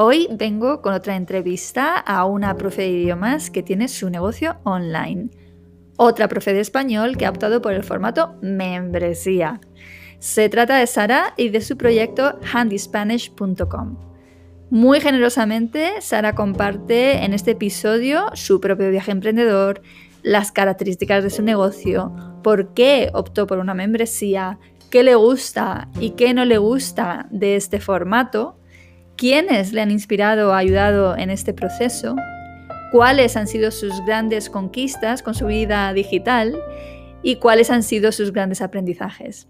Hoy vengo con otra entrevista a una profe de idiomas que tiene su negocio online. Otra profe de español que ha optado por el formato membresía. Se trata de Sara y de su proyecto handyspanish.com. Muy generosamente, Sara comparte en este episodio su propio viaje emprendedor, las características de su negocio, por qué optó por una membresía, qué le gusta y qué no le gusta de este formato quiénes le han inspirado o ayudado en este proceso, cuáles han sido sus grandes conquistas con su vida digital y cuáles han sido sus grandes aprendizajes.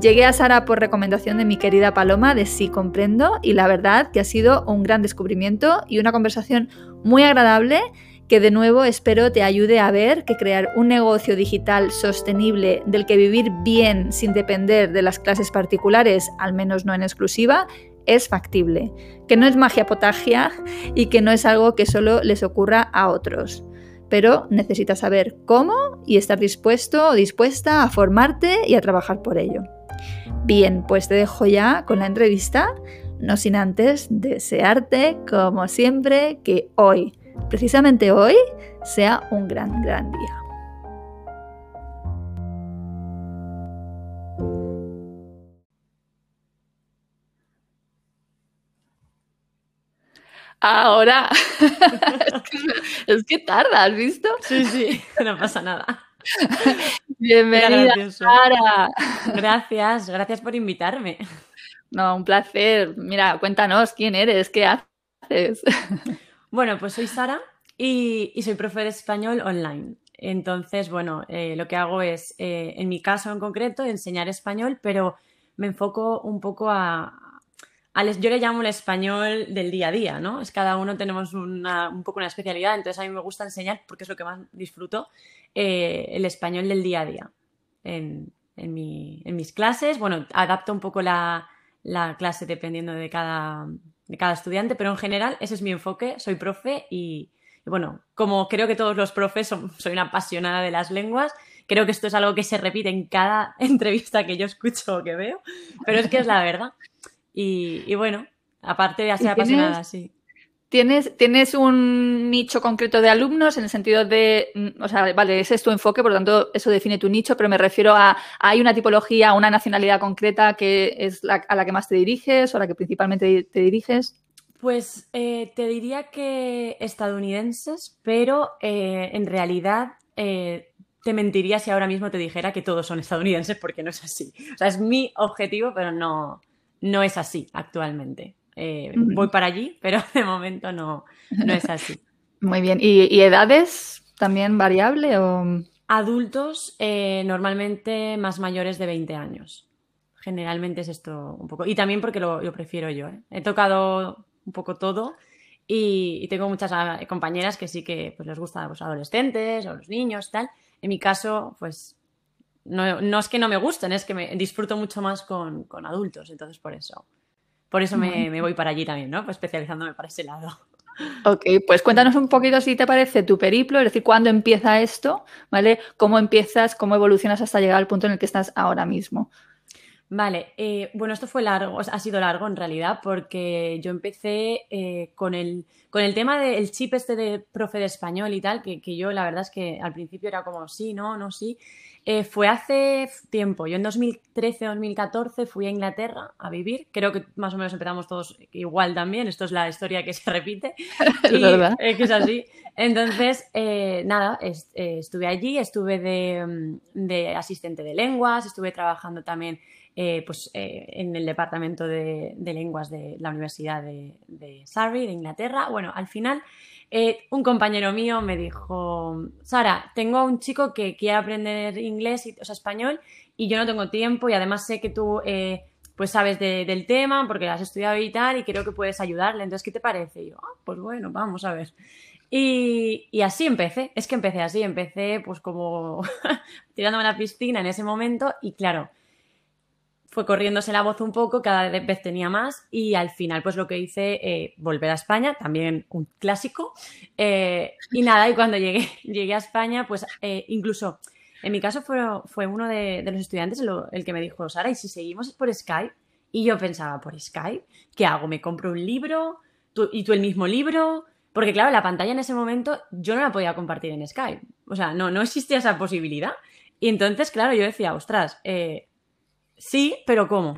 Llegué a Sara por recomendación de mi querida Paloma de Sí Comprendo y la verdad que ha sido un gran descubrimiento y una conversación muy agradable que de nuevo espero te ayude a ver que crear un negocio digital sostenible del que vivir bien sin depender de las clases particulares, al menos no en exclusiva, es factible, que no es magia potagia y que no es algo que solo les ocurra a otros. Pero necesitas saber cómo y estar dispuesto o dispuesta a formarte y a trabajar por ello. Bien, pues te dejo ya con la entrevista, no sin antes desearte, como siempre, que hoy, precisamente hoy, sea un gran, gran día. Ahora. es, que, tarda, ¿has visto? Sí, sí, no pasa nada. Bienvenida, Sara. Gracias, gracias por invitarme. No, un placer. Mira, cuéntanos quién eres, qué haces. Bueno, pues soy Sara y, soy profe de español online. Entonces, bueno, eh, lo que hago es, eh, en mi caso en concreto, enseñar español, pero me enfoco un poco a, yo le llamo el español del día a día, ¿no? Es cada uno tenemos un poco una especialidad, entonces a mí me gusta enseñar, porque es lo que más disfruto, eh, el español del día a día en, mis clases. Bueno, adapto un poco la, clase dependiendo de cada, de cada, estudiante, pero en general ese es mi enfoque, soy profe y, bueno, como creo que todos los profes soy una apasionada de las lenguas, creo que esto es algo que se repite en cada entrevista que yo escucho o que veo, pero es que es la verdad. Y, bueno, aparte de ser apasionada, sí. ¿Tienes, ¿Tienes un nicho concreto de alumnos en el sentido de, mm, o sea, vale, ese es tu enfoque, por lo tanto, eso define tu nicho, pero me refiero a, ¿hay una tipología, una nacionalidad concreta que es a la que más te diriges o a la que principalmente te diriges? Pues eh, te diría que estadounidenses, pero eh, en realidad eh, te mentiría si ahora mismo te dijera que todos son estadounidenses porque no es así. O sea, es mi objetivo, pero no, no es así actualmente. Eh, voy para allí, pero de momento no, no es así. Muy bien. ¿Y, edades también variable o...? Adultos eh, normalmente más mayores de 20 años. Generalmente es esto un poco. Y también porque lo, prefiero yo. ¿eh? He tocado un poco todo y, tengo muchas ah, compañeras que sí que pues, les gusta los adolescentes o los niños, tal. En mi caso, pues no, es que no me gusten, es que me disfruto mucho más con, adultos, entonces por eso. Por eso me, voy para allí también, ¿no? Pues especializándome para ese lado. Ok, pues cuéntanos un poquito si te parece tu periplo, es decir, cuándo empieza esto, ¿vale? ¿Cómo empiezas, cómo evolucionas hasta llegar al punto en el que estás ahora mismo? Vale, eh, bueno, esto fue largo, ha sido largo en realidad, porque yo empecé eh, con, el, con el tema del chip este de profe de español y tal, que, que, yo la verdad es que al principio era como sí, no, no, sí. Eh, fue hace tiempo. Yo en 2013-2014 fui a Inglaterra a vivir. Creo que más o menos empezamos todos igual también. Esto es la historia que se repite. es verdad. que es así. Entonces, eh, nada, estuve allí, estuve de, de, asistente de lenguas, estuve trabajando también pues, en el departamento de, lenguas de la Universidad de, Surrey, de Inglaterra. Bueno, al final eh, un compañero mío me dijo, Sara, tengo a un chico que quiere aprender inglés, o sea, español, y yo no tengo tiempo y además sé que tú eh, pues sabes del tema, porque has estudiado y tal, y creo que puedes ayudarle. Entonces, ¿qué te parece? Y yo, ah, pues bueno, vamos a ver. Y, y, así empecé, es que empecé así, empecé pues como tirándome a la piscina en ese momento y claro, fue corriéndose la voz un poco, cada vez tenía más y al final pues lo que hice, eh, volver a España, también un clásico. Eh, y nada, y cuando llegué, llegué a España, pues eh, incluso en mi caso fue, fue uno de, los estudiantes el que me dijo, Sara, ¿y si seguimos por Skype? Y yo pensaba, ¿por Skype? ¿Qué hago? ¿Me compro un libro? ¿Y tú el mismo libro? Porque claro, la pantalla en ese momento yo no la podía compartir en Skype. O sea, no, no existía esa posibilidad. Y entonces, claro, yo decía, ostras, eh, sí, pero ¿cómo?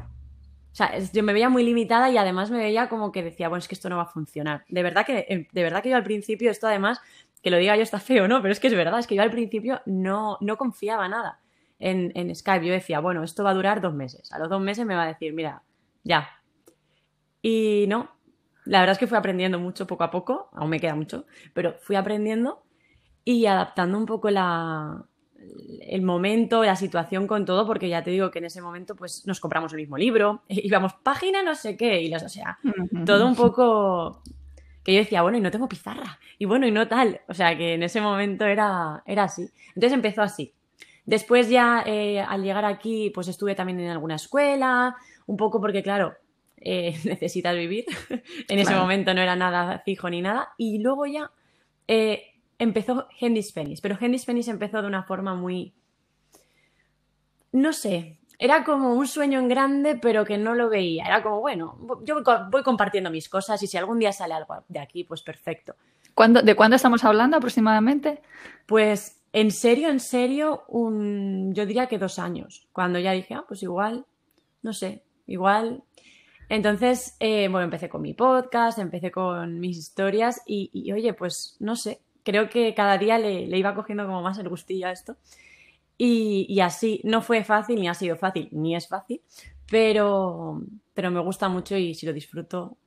O sea, yo me veía muy limitada y además me veía como que decía, bueno, es que esto no va a funcionar. De verdad que, eh, de verdad que yo al principio, esto además, que lo diga yo está feo, ¿no? Pero es que es verdad, es que yo al principio no, no confiaba nada en, en Skype. Yo decía, bueno, esto va a durar dos meses. A los dos meses me va a decir, mira, ya. Y no, la verdad es que fui aprendiendo mucho poco a poco, aún me queda mucho, pero fui aprendiendo y adaptando un poco la, el momento, la situación con todo, porque ya te digo que en ese momento pues nos compramos el mismo libro, íbamos página no sé qué, y las, o sea, todo un poco que yo decía, bueno, y no tengo pizarra, y bueno, y no tal, o sea, que en ese momento era, era así. Entonces empezó así. Después ya eh, al llegar aquí, pues estuve también en alguna escuela, un poco porque, claro, eh, necesitas vivir. en ese momento no era nada fijo ni nada. Y luego ya eh, empezó Hendis Fennis, pero Hendis Fennis empezó de una forma muy... No sé, era como un sueño en grande, pero que no lo veía. Era como, bueno, yo voy compartiendo mis cosas y si algún día sale algo de aquí, pues perfecto. ¿De cuándo estamos hablando aproximadamente? Pues en serio, en serio, un, yo diría que dos años. Cuando ya dije, ah, pues igual, no sé, igual. Entonces, eh, bueno, empecé con mi podcast, empecé con mis historias y oye, pues no sé, creo que cada día le, iba cogiendo como más el gustillo a esto. Y, así, no fue fácil, ni ha sido fácil, ni es fácil, pero, pero me gusta mucho y si lo disfruto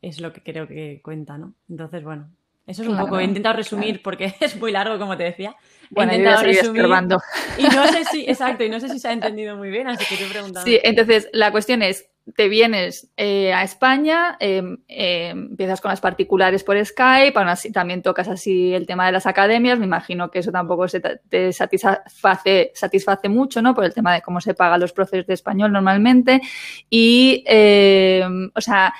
es lo que creo que cuenta, ¿no? Entonces, bueno, eso es un poco, he intentado resumir porque es muy largo, como te decía. Bueno, he intentado resumir. Y no sé si, exacto, y no sé si se ha entendido muy bien, así que te he preguntado. Sí, entonces la cuestión es, te vienes eh, a España, em, em, empiezas con las particulares por Skype, aún así también tocas así el tema de las academias, me imagino que eso tampoco se te satisface, satisface mucho, ¿no? Por el tema de cómo se pagan los profes de español normalmente. Y, em, o sea,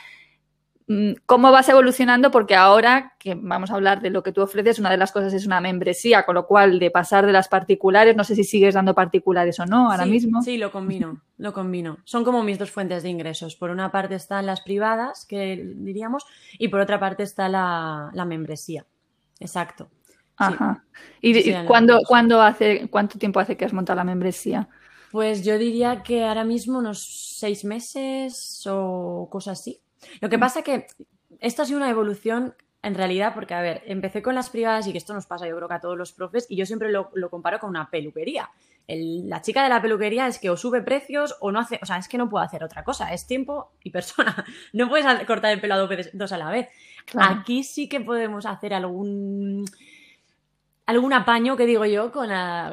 cómo vas evolucionando, porque ahora que vamos a hablar de lo que tú ofreces, una de las cosas es una membresía, con lo cual de pasar de las particulares, no sé si sigues dando particulares o no ahora mismo. Sí, lo combino, lo combino. Son como mis dos fuentes de ingresos. Por una parte están las privadas, que diríamos, y por otra parte está la, membresía. Exacto. Ajá. ¿Y cuándo, hace, cuánto tiempo hace que has montado la membresía? Pues yo diría que ahora mismo unos seis meses o cosas así. Lo que mm. pasa que esto ha sido una evolución en realidad, porque, a ver, empecé con las privadas y que esto nos pasa, yo creo que a todos los profes, y yo siempre lo, comparo con una peluquería. la chica de la peluquería es que o sube precios o no hace, o sea, es que no puedo hacer otra cosa, es tiempo y persona. No puedes cortar el pelo a dos a la vez. Aquí sí que podemos hacer algún algún apaño que digo yo con,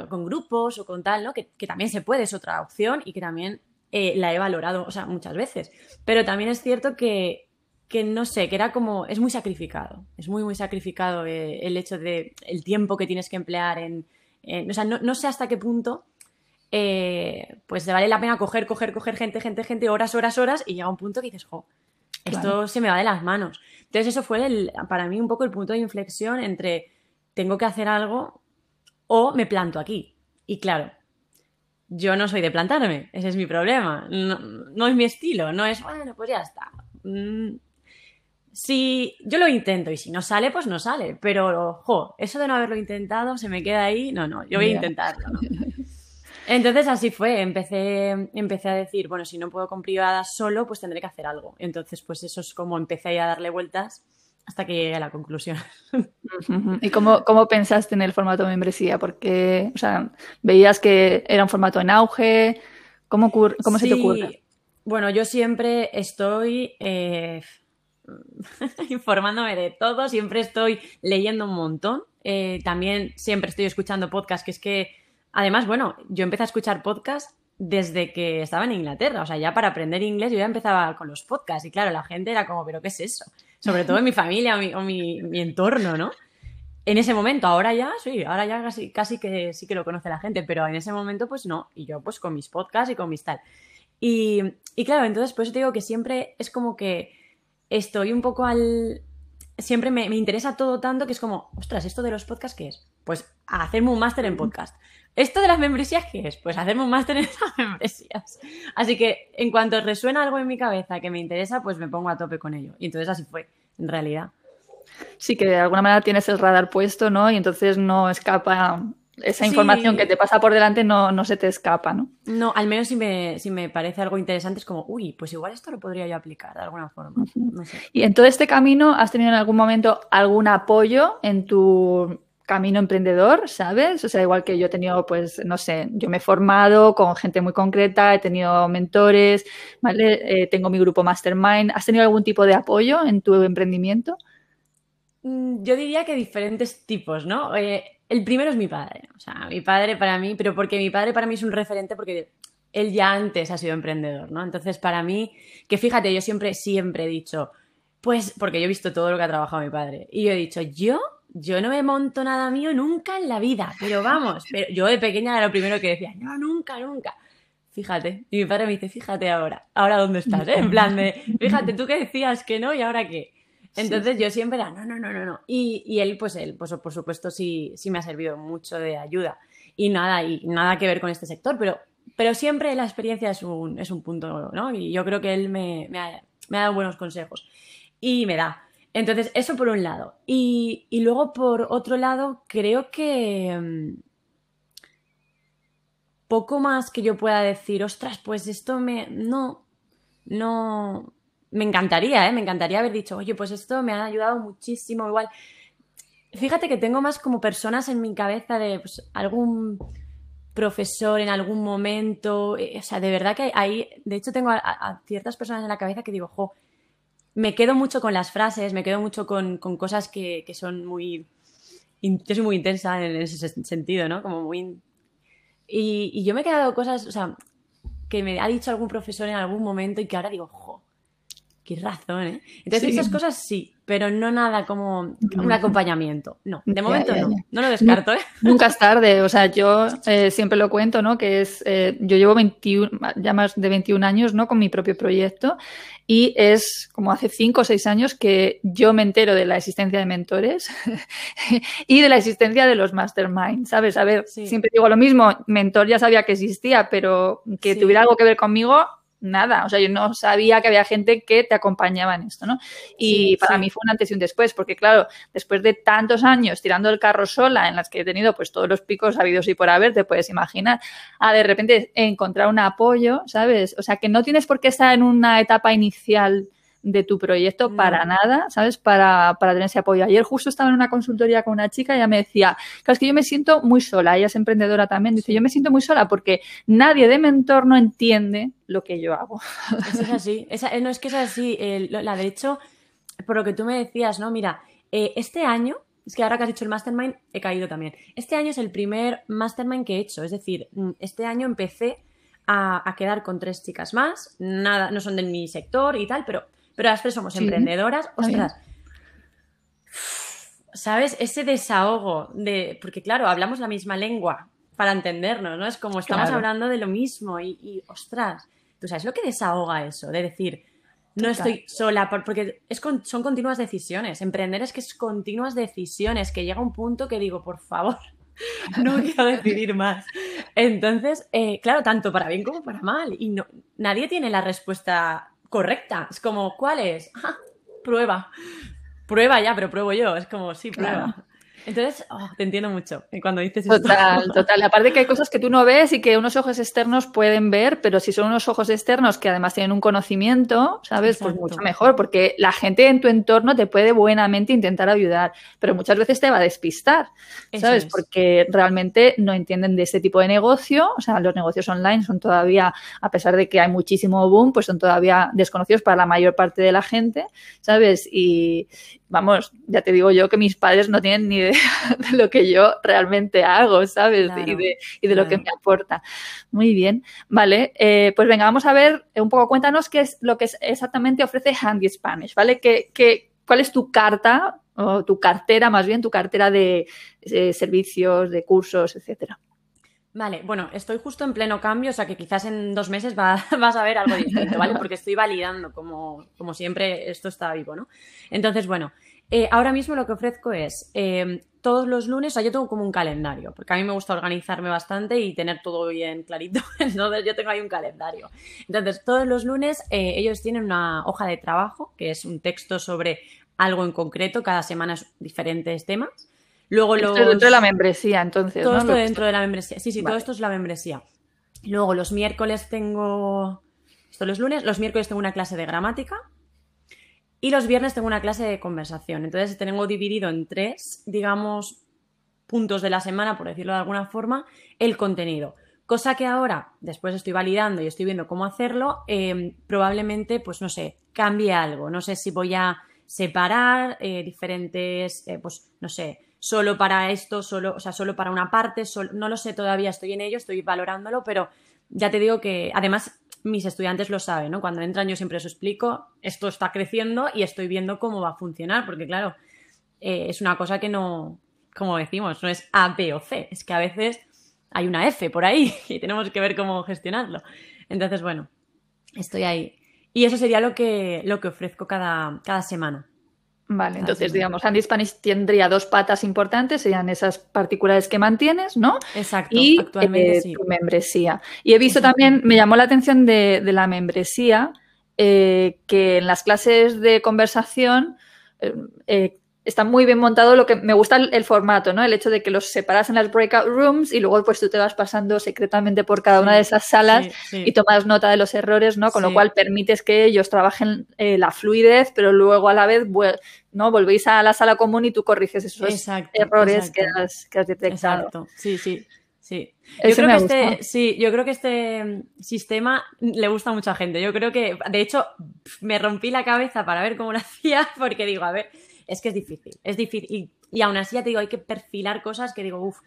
con grupos o con tal, ¿no? Que, que, también se puede, es otra opción y que también eh, la he valorado, o sea, muchas veces. Pero también es cierto que, que no sé, que era como, es muy sacrificado, es muy, muy sacrificado eh, el hecho de el tiempo que tienes que emplear en, o sea, no, sé hasta qué punto, eh, pues te vale la pena coger, coger, coger gente, gente, gente, horas, horas, horas, y llega un punto que dices, jo, esto se me va de las manos. Entonces eso fue el, para mí un poco el punto de inflexión entre tengo que hacer algo o me planto aquí. Y claro, yo no soy de plantarme, ese es mi problema. No, es mi estilo, no es, bueno, pues ya está. Mm, si yo lo intento y si no sale, pues no sale. Pero, ojo, eso de no haberlo intentado se me queda ahí. No, no, yo voy a intentarlo. Entonces así fue, empecé, empecé a decir, bueno, si no puedo con privadas solo, pues tendré que hacer algo. Entonces, pues eso es como empecé a darle vueltas hasta que llegué a la conclusión. ¿Y cómo, cómo, pensaste en el formato de membresía? Porque, o sea, veías que era un formato en auge. ¿Cómo, cómo se te ocurre? Bueno, yo siempre estoy eh, informándome de todo, siempre estoy leyendo un montón. Eh, también siempre estoy escuchando podcasts, que es que, además, bueno, yo empecé a escuchar podcasts desde que estaba en Inglaterra. O sea, ya para aprender inglés yo ya empezaba con los podcasts y claro, la gente era como, pero ¿qué es eso? Sobre todo en mi familia o mi, mi, entorno, ¿no? En ese momento, ahora ya, sí, ahora ya casi, casi que sí que lo conoce la gente, pero en ese momento pues no. Y yo pues con mis podcasts y con mis tal. Y, y claro, entonces por eso te digo que siempre es como que estoy un poco al... Siempre me, me interesa todo tanto que es como, ostras, ¿esto de los podcasts qué es? Pues hacerme un máster en podcast. ¿Esto de las membresías qué es? Pues hacerme un máster en esas membresías. Así que en cuanto resuena algo en mi cabeza que me interesa, pues me pongo a tope con ello. Y entonces así fue, en realidad. Sí, que de alguna manera tienes el radar puesto, ¿no? Y entonces no escapa esa información que te pasa por delante no, no, se te escapa, ¿no? No, al menos si me, si me parece algo interesante es como, uy, pues igual esto lo podría yo aplicar de alguna forma. Y en todo este camino, ¿has tenido en algún momento algún apoyo en tu camino emprendedor, ¿sabes? O sea, igual que yo he tenido, pues, no sé, yo me he formado con gente muy concreta, he tenido mentores, ¿vale? Eh, tengo mi grupo Mastermind. ¿Has tenido algún tipo de apoyo en tu emprendimiento? Mm, yo diría que diferentes tipos, ¿no? Eh, el primero es mi padre. O sea, mi padre para mí, pero porque mi padre para mí es un referente porque él ya antes ha sido emprendedor, ¿no? Entonces, para mí, que fíjate, yo siempre, siempre he dicho, pues, porque yo he visto todo lo que ha trabajado mi padre. Y yo he dicho, yo yo no me monto nada mío nunca en la vida, pero vamos, pero yo de pequeña era lo primero que decía, no, nunca, nunca. Fíjate, y mi padre me dice, fíjate ahora, ahora dónde estás, ¿eh? En plan de, fíjate, tú que decías que no y ahora qué. Entonces yo siempre era, no, no, no, no, no. Y, y, él, pues él, pues por supuesto sí, sí me ha servido mucho de ayuda. Y nada, y nada que ver con este sector, pero, pero siempre la experiencia es un, es un punto, ¿no? Y yo creo que él me, me, ha, me ha dado buenos consejos. Y me da. Entonces, eso por un lado. Y, luego, por otro lado, creo que mm, poco más que yo pueda decir, ostras, pues esto me... No, no... Me encantaría, ¿eh? Me encantaría haber dicho, oye, pues esto me ha ayudado muchísimo. Igual, fíjate que tengo más como personas en mi cabeza de pues, algún profesor en algún momento. Eh, o sea, de verdad que hay. De hecho, tengo a, ciertas personas en la cabeza que digo, jo, me quedo mucho con las frases, me quedo mucho con, cosas que, son muy... Yo soy muy intensa en ese sentido, ¿no? Como muy... Y, yo me he quedado cosas, o sea, que me ha dicho algún profesor en algún momento y que ahora digo, jo, qué razón, ¿eh? Entonces esas cosas sí, pero no nada como un acompañamiento. No, de momento no, no lo descarto, ¿eh? Nunca es tarde, o sea, yo eh, siempre lo cuento, ¿no? Que es, eh, yo llevo 21, ya más de 21 años, ¿no? Con mi propio proyecto y es como hace 5 o 6 años que yo me entero de la existencia de mentores y de la existencia de los masterminds, ¿sabes? A ver, siempre digo lo mismo, mentor ya sabía que existía, pero que tuviera algo que ver conmigo, nada. O sea, yo no sabía que había gente que te acompañaba en esto, ¿no? Y para mí fue un antes y un después, porque claro, después de tantos años tirando el carro sola, en las que he tenido pues todos los picos habidos y por haber, te puedes imaginar, a de repente encontrar un apoyo, ¿sabes? O sea, que no tienes por qué estar en una etapa inicial de tu proyecto para nada, ¿sabes? Para, para, tener ese apoyo. Ayer justo estaba en una consultoría con una chica y ella me decía, claro, es que yo me siento muy sola, ella es emprendedora también, dice, yo me siento muy sola porque nadie de mi entorno entiende lo que yo hago. Eso es así, eh, no es que es así, la de hecho, por lo que tú me decías, ¿no? Mira, eh, este año, es que ahora que has dicho el mastermind, he caído también. Este año es el primer mastermind que he hecho, es decir, mm, este año empecé a, a quedar con tres chicas más, nada, no son de mi sector y tal, pero pero las tres somos emprendedoras, ostras. ¿Sabes? Ese desahogo de. Porque, claro, hablamos la misma lengua para entendernos, ¿no? Es como estamos hablando de lo mismo y, ostras, ¿tú sabes lo que desahoga eso? De decir, no estoy sola, porque es son continuas decisiones. Emprender es que es continuas decisiones, que llega un punto que digo, por favor, no quiero decidir más. Entonces, eh, claro, tanto para bien como para mal. Y no, nadie tiene la respuesta correcta. Es como, ¿cuál es? prueba. Prueba ya, pero pruebo yo. Es como, sí, prueba. Entonces, oh, te entiendo mucho cuando dices. Total, total. Aparte que hay cosas que tú no ves y que unos ojos externos pueden ver, pero si son unos ojos externos que además tienen un conocimiento, ¿sabes? Pues mucho mejor, porque la gente en tu entorno te puede buenamente intentar ayudar, pero muchas veces te va a despistar, ¿sabes? Porque realmente no entienden de este tipo de negocio, o sea, los negocios online son todavía, a pesar de que hay muchísimo boom, pues son todavía desconocidos para la mayor parte de la gente, ¿sabes? Y, vamos, ya te digo yo que mis padres no tienen ni idea de lo que yo realmente hago, ¿sabes? y de, y de lo que me aporta. Muy bien, vale, eh, pues venga, vamos a ver un poco, cuéntanos qué es lo que exactamente ofrece Handy Spanish, ¿vale? ¿Qué, qué, cuál es tu carta o tu cartera, más bien tu cartera de, de servicios, de cursos, etcétera? Vale, bueno, estoy justo en pleno cambio, o sea que quizás en dos meses vas a ver algo distinto, ¿vale? Porque estoy validando, como, como siempre, esto está vivo, ¿no? Entonces, bueno, eh, ahora mismo lo que ofrezco es eh, todos los lunes, o sea, yo tengo como un calendario, porque a mí me gusta organizarme bastante y tener todo bien clarito, entonces yo tengo ahí un calendario. Entonces, todos los lunes eh, ellos tienen una hoja de trabajo, que es un texto sobre algo en concreto, cada semana es diferentes temas. Luego esto los... dentro de la membresía, entonces. Todo esto dentro de la membresía. Sí, sí, todo esto es la membresía. Luego los miércoles tengo. Esto los lunes, los miércoles tengo una clase de gramática. Y los viernes tengo una clase de conversación. Entonces tengo dividido en tres, digamos, puntos de la semana, por decirlo de alguna forma, el contenido. Cosa que ahora, después estoy validando y estoy viendo cómo hacerlo, eh, probablemente, pues no sé, cambie algo. No sé si voy a separar eh, diferentes, eh, pues no sé, solo para esto, solo, o sea, solo para una parte, no lo sé todavía, estoy en ello, estoy valorándolo, pero ya te digo que además mis estudiantes lo saben, ¿no? Cuando entran yo siempre os explico, esto está creciendo y estoy viendo cómo va a funcionar, porque claro, eh, es una cosa que no, como decimos, no es A, B o C, es que a veces hay una F por ahí y tenemos que ver cómo gestionarlo. Entonces, bueno, estoy ahí. Y eso sería lo que, lo que ofrezco cada, cada semana. Vale, entonces digamos, Andy Spanish tendría dos patas importantes, serían esas particulares que mantienes, ¿no? Exacto, y actualmente eh, tu membresía. Y he visto también, me llamó la atención de, de la membresía, eh, que en las clases de conversación eh, está muy bien montado lo que me gusta el, formato, ¿no? El hecho de que los separas en las breakout rooms y luego pues tú te vas pasando secretamente por cada una de esas salas y tomas nota de los errores, ¿no? Con lo cual permites que ellos trabajen eh, la fluidez, pero luego a la vez ¿no? Volvéis a la sala común y tú corriges esos errores Que, has, que has detectado. Exacto. Sí, sí. Sí. Yo creo, que este, sí, yo creo que este sistema le gusta a mucha gente. Yo creo que, de hecho, me rompí la cabeza para ver cómo lo hacía, porque digo, a ver, es que es difícil, es difícil. Y, aún así ya te digo, hay que perfilar cosas que digo, uff.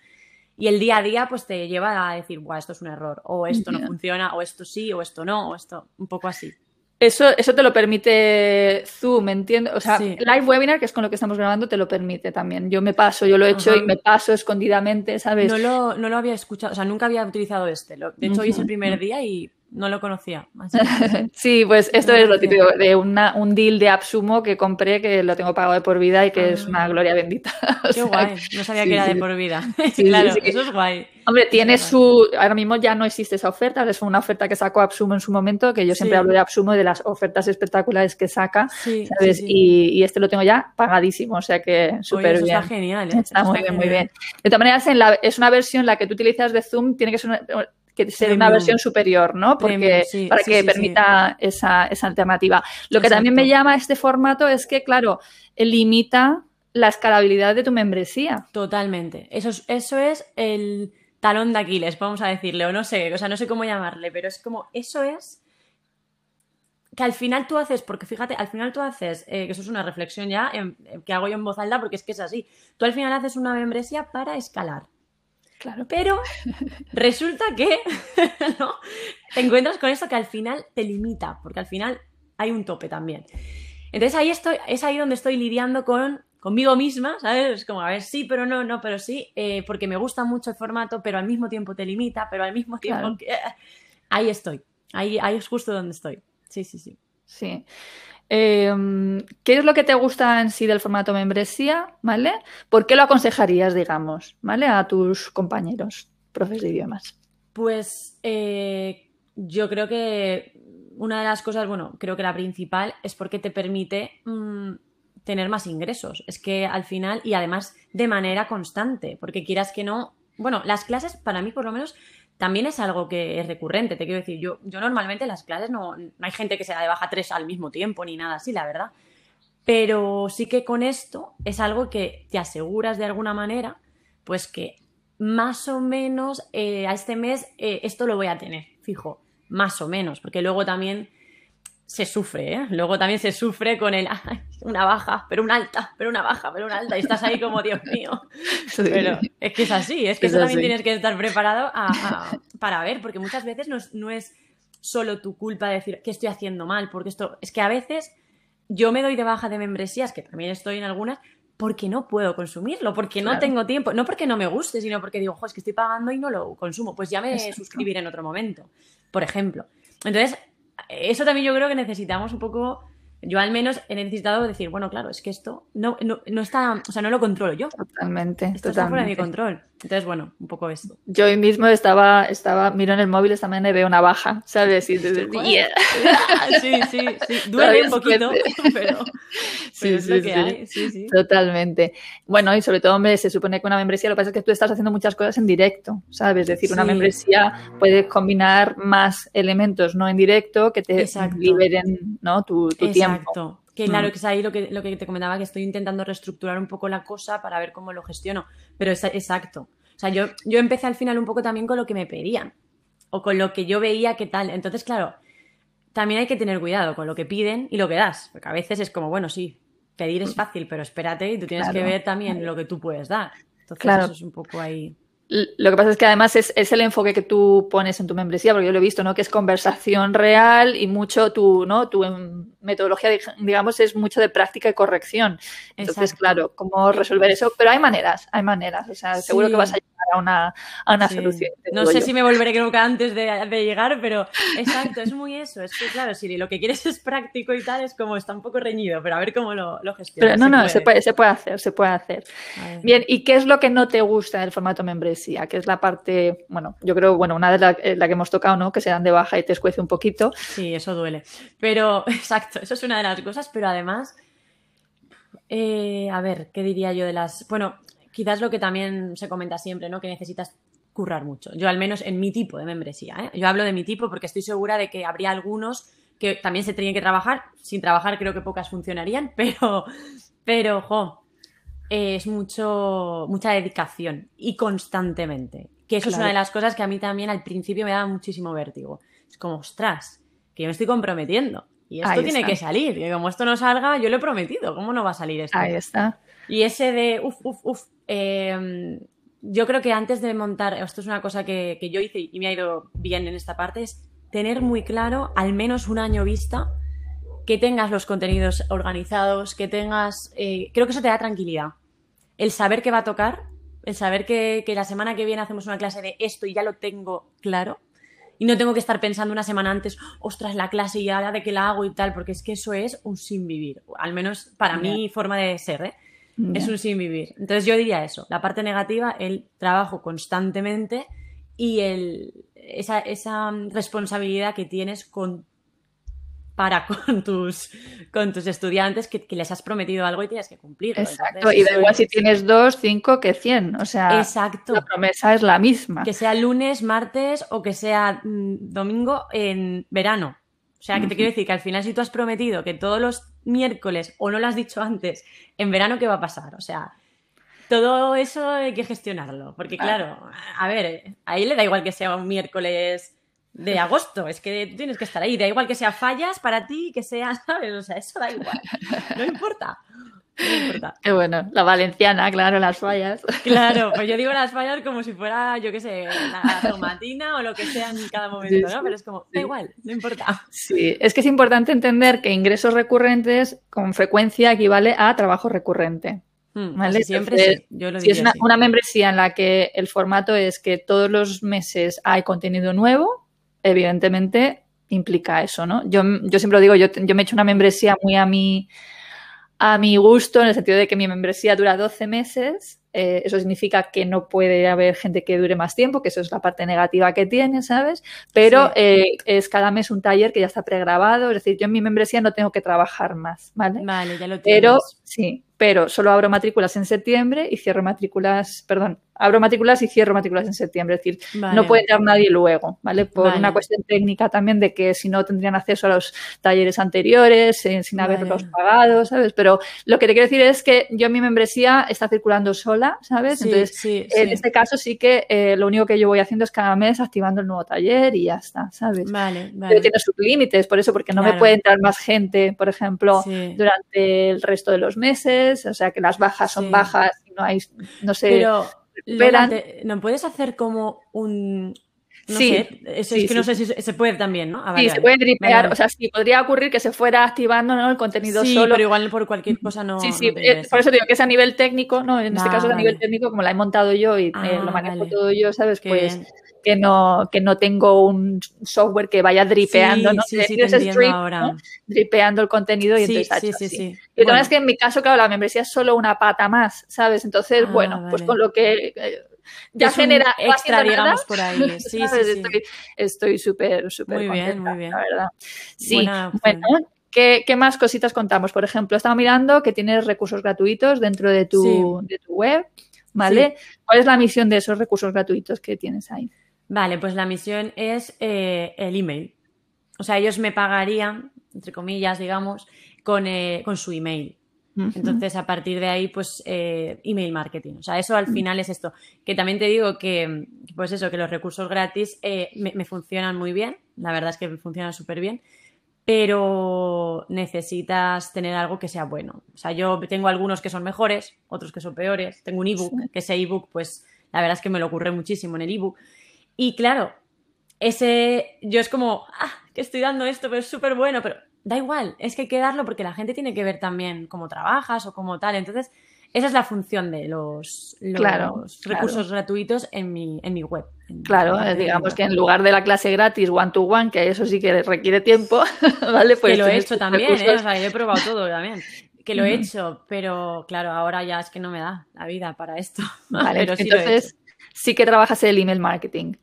Y el día a día pues te lleva a decir, guau, esto es un error, o esto no funciona, o esto sí, o esto no, o esto, un poco así. Eso, eso te lo permite Zoom, ¿entiendes? O sea, Live Webinar, que es con lo que estamos grabando, te lo permite también. Yo me paso, yo lo he hecho y me paso escondidamente, ¿sabes? No lo, no lo había escuchado, o sea, nunca había utilizado este. De hecho, hoy es el primer día y no lo conocía. sí, pues esto es lo típico de una, un deal de Absumo que compré, que lo tengo pagado de por vida y que es una ah. gloria bendita. Qué guay, no sabía que era de por vida. claro, eso es guay. Hombre, tiene su. Ahora mismo ya no existe esa oferta, es una oferta que sacó Absumo en su momento, que yo siempre hablo de Absumo y de las ofertas espectaculares que saca, ¿sabes? Y, este lo tengo ya pagadísimo, o sea que súper bien. Está genial, ¿eh? Está muy bien, muy bien. De todas maneras, en la, es una versión la que tú utilizas de Zoom, tiene que ser una, que ser una versión superior, ¿no? Porque para que permita Esa, alternativa. Lo que también me llama este formato es que, claro, limita la escalabilidad de tu membresía. Totalmente. Eso es, eso es el talón de Aquiles, vamos a decirle, o no sé, o sea, no sé cómo llamarle, pero es como, eso es que al final tú haces, porque fíjate, al final tú haces, eh, que eso es una reflexión ya que hago yo en voz alta, porque es que es así, tú al final haces una membresía para escalar. Claro. Pero resulta que ¿no? te encuentras con esto que al final te limita, porque al final hay un tope también. Entonces ahí estoy, es ahí donde estoy lidiando con conmigo misma, ¿sabes? Es como, a ver, sí, pero no, no, pero sí, eh, porque me gusta mucho el formato, pero al mismo tiempo te limita, pero al mismo tiempo... Que... Ahí estoy, ahí, ahí es justo donde estoy. Sí, sí, sí. Sí. Em, ¿Qué es lo que te gusta en sí del formato membresía? ¿Vale? ¿Por qué lo aconsejarías, digamos, ¿vale? A tus compañeros, profes de idiomas. Pues eh, yo creo que una de las cosas, bueno, creo que la principal es porque te permite mm, tener más ingresos. Es que al final, y además de manera constante, porque quieras que no. Bueno, las clases, para mí por lo menos, también es algo que es recurrente. Te quiero decir, yo, yo normalmente en las clases no, no hay gente que se da de baja tres al mismo tiempo ni nada así, la verdad. Pero sí que con esto es algo que te aseguras de alguna manera, pues que más o menos eh, a este mes eh, esto lo voy a tener, fijo, más o menos, porque luego también se sufre, ¿eh? Luego también se sufre con el, una baja, pero una alta, pero una baja, pero una alta, y estás ahí como, Dios mío. Pero es que es así, es que eso también tienes que estar preparado para ver, porque muchas veces no es, no es solo tu culpa decir que estoy haciendo mal, porque esto es que a veces yo me doy de baja de membresías, que también estoy en algunas, porque no puedo consumirlo, porque no tengo tiempo, no porque no me guste, sino porque digo, es que estoy pagando y no lo consumo, pues ya me suscribiré en otro momento, por ejemplo. Entonces, eso también yo creo que necesitamos un poco yo al menos he necesitado decir, bueno, claro, es que esto no, no, no está, o sea, no lo controlo yo. Totalmente. Esto está fuera de mi control. Entonces, bueno, un poco esto. Yo hoy mismo estaba, estaba, miro en el móvil esta mañana y veo una baja, ¿sabes? Y Sí, sí, sí. Duele un poquito, pero, sí, es lo que hay. Sí, sí. Totalmente. Bueno, y sobre todo, hombre, se supone que una membresía, lo que pasa es que tú estás haciendo muchas cosas en directo, ¿sabes? Es decir, una membresía puede combinar más elementos no en directo que te liberen ¿no? tu, tu tiempo Exacto. Que claro, mm. que es ahí lo que, lo que te comentaba, que estoy intentando reestructurar un poco la cosa para ver cómo lo gestiono. Pero es exacto. O sea, yo, yo empecé al final un poco también con lo que me pedían. O con lo que yo veía que tal. Entonces, claro, también hay que tener cuidado con lo que piden y lo que das. Porque a veces es como, bueno, sí, pedir es fácil, pero espérate y tú tienes que ver también lo que tú puedes dar. Entonces, claro. eso es un poco ahí. Lo que pasa es que además es, el enfoque que tú pones en tu membresía, porque yo lo he visto, ¿no? Que es conversación real y mucho tu, ¿no? Tu metodología, digamos, es mucho de práctica y corrección. Entonces, claro, cómo resolver eso. Pero hay maneras, hay maneras. O sea, seguro que vas a llegar a una, a una solución. No sé si me volveré que antes de, llegar, pero exacto, es muy eso. Es que, claro, si lo que quieres es práctico y tal, es como está un poco reñido, pero a ver cómo lo, lo gestionas. Pero no, no, Se, puede, se puede hacer, se puede hacer. Bien, ¿y qué es lo que no te gusta del formato membresía? Que es la parte, bueno, yo creo, bueno, una de las eh, la que hemos tocado, ¿no? Que se dan de baja y te escuece un poquito. Sí, eso duele. Pero, exacto, eso es una de las cosas, pero además, eh, a ver, ¿qué diría yo de las... Bueno, quizás lo que también se comenta siempre, ¿no? Que necesitas currar mucho. Yo al menos en mi tipo de membresía, ¿eh? Yo hablo de mi tipo porque estoy segura de que habría algunos que también se tenían que trabajar. Sin trabajar creo que pocas funcionarían, pero, pero, ojo, es mucho, mucha dedicación y constantemente. Que eso es una de las cosas que a mí también al principio me daba muchísimo vértigo. Es como, ostras, que yo me estoy comprometiendo. Y esto tiene que salir. Y como esto no salga, yo lo he prometido. ¿Cómo no va a salir esto? Ahí está. Y ese de, uff, uff, uff. Em, yo creo que antes de montar, esto es una cosa que, que, yo hice y me ha ido bien en esta parte, es tener muy claro, al menos un año vista, que tengas los contenidos organizados, que tengas... Eh, creo que eso te da tranquilidad el saber qué va a tocar, el saber que, la semana que viene hacemos una clase de esto y ya lo tengo claro. Y no tengo que estar pensando una semana antes, ostras, la clase y ahora de qué la hago y tal, porque es que eso es un sin vivir. Al menos para mi forma de ser, ¿eh? Es un sin vivir. Entonces yo diría eso. La parte negativa, el trabajo constantemente y el, esa, esa responsabilidad que tienes con para con tus, con tus estudiantes que, les has prometido algo y tienes que cumplirlo. Exacto, y da igual si tienes dos, cinco que cien. O sea, Exacto. la promesa es la misma. Que sea lunes, martes o que sea mm, domingo en verano. O sea, que te quiero decir que al final si tú has prometido que todos los miércoles o no lo has dicho antes, en verano, ¿qué va a pasar? O sea, todo eso hay que gestionarlo. Porque claro, a ver, ahí le da igual que sea un miércoles de agosto. Es que tienes que estar ahí. Da igual que sea fallas para ti, que sea, ¿sabes? O sea, eso da igual. No importa. No importa. Qué bueno, la valenciana, claro, las fallas. Claro, pues yo digo las fallas como si fuera, yo qué sé, la tomatina o lo que sea en cada momento, ¿no? Pero es como, da igual, no importa. Sí, es que es importante entender que ingresos recurrentes con frecuencia equivale a trabajo recurrente. Hmm, ¿vale? Siempre Yo lo si es una, una membresía en la que el formato es que todos los meses hay contenido nuevo, evidentemente implica eso, ¿no? Yo, yo siempre lo digo, yo, yo me he hecho una membresía muy a mi, a mi gusto, en el sentido de que mi membresía dura 12 meses. Eh, eso significa que no puede haber gente que dure más tiempo, que eso es la parte negativa que tiene, ¿sabes? Pero eh, es cada mes un taller que ya está pregrabado, es decir, yo en mi membresía no tengo que trabajar más, ¿vale? Vale, ya lo tienes. Pero sí, pero solo abro matrículas en septiembre y cierro matrículas, perdón, abro matrículas y cierro matrículas en septiembre. Es decir, no puede entrar nadie luego, ¿vale? Por una cuestión técnica también de que si no tendrían acceso a los talleres anteriores, eh, sin haberlos pagado, ¿sabes? Pero lo que te quiero decir es que yo mi membresía está circulando sola, ¿sabes? Entonces, en este caso sí que eh, lo único que yo voy haciendo es cada mes activando el nuevo taller y ya está, ¿sabes? Vale, vale. Pero tiene sus límites, por eso, porque no me puede entrar más gente, por ejemplo, durante el resto de los meses, o sea que las bajas son bajas y no hay, no sé. Pero ¿No puedes hacer como un, sí, es, que no sé si se puede también, ¿no? Ah, sí, se puede dripear, o sea, sí, podría ocurrir que se fuera activando ¿no? el contenido sí, solo. pero igual por cualquier cosa no. Sí, sí, eh, por eso digo que es a nivel técnico, ¿no? En este caso es a nivel técnico, como la he montado yo y eh, lo ah, manejo todo yo, ¿sabes? pues que no, que no tengo un software que vaya dripeando, ¿no? Sí, sí, te ahora. Dripeando el contenido y entonces sí, sí, sí, Y bueno. es que en mi caso, claro, la membresía es solo una pata más, ¿sabes? Entonces, ah, bueno, pues con lo que eh, ya genera extra, digamos, por ahí. Sí, sí, Estoy súper, súper Muy bien, muy bien. La verdad. Sí, bueno. ¿Qué, ¿Qué, más cositas contamos? Por ejemplo, estaba mirando que tienes recursos gratuitos dentro de tu, de tu web, ¿vale? ¿Cuál es la misión de esos recursos gratuitos que tienes ahí? Vale, pues la misión es eh, el email. O sea, ellos me pagarían, entre comillas, digamos, con, eh, con su email. Entonces, a partir de ahí, pues, eh, email marketing. O sea, eso al final es esto. Que también te digo que, pues eso, que los recursos gratis eh, me, funcionan muy bien. La verdad es que me funcionan súper bien. Pero necesitas tener algo que sea bueno. O sea, yo tengo algunos que son mejores, otros que son peores. Tengo un ebook, que ese ebook, pues, la verdad es que me lo ocurre muchísimo en el ebook. Y claro, ese, yo es como, ah, que estoy dando esto, pero es súper bueno, pero da igual, es que hay que darlo porque la gente tiene que ver también cómo trabajas o cómo tal. Entonces, esa es la función de los, recursos gratuitos en mi, en mi web. claro, digamos que en lugar de la clase gratis one to one, que eso sí que requiere tiempo, ¿vale? Pues que lo he hecho también, ¿eh? o sea, yo he probado todo también. Que lo he hecho, pero claro, ahora ya es que no me da la vida para esto. Vale, pero sí entonces sí que trabajas el email marketing.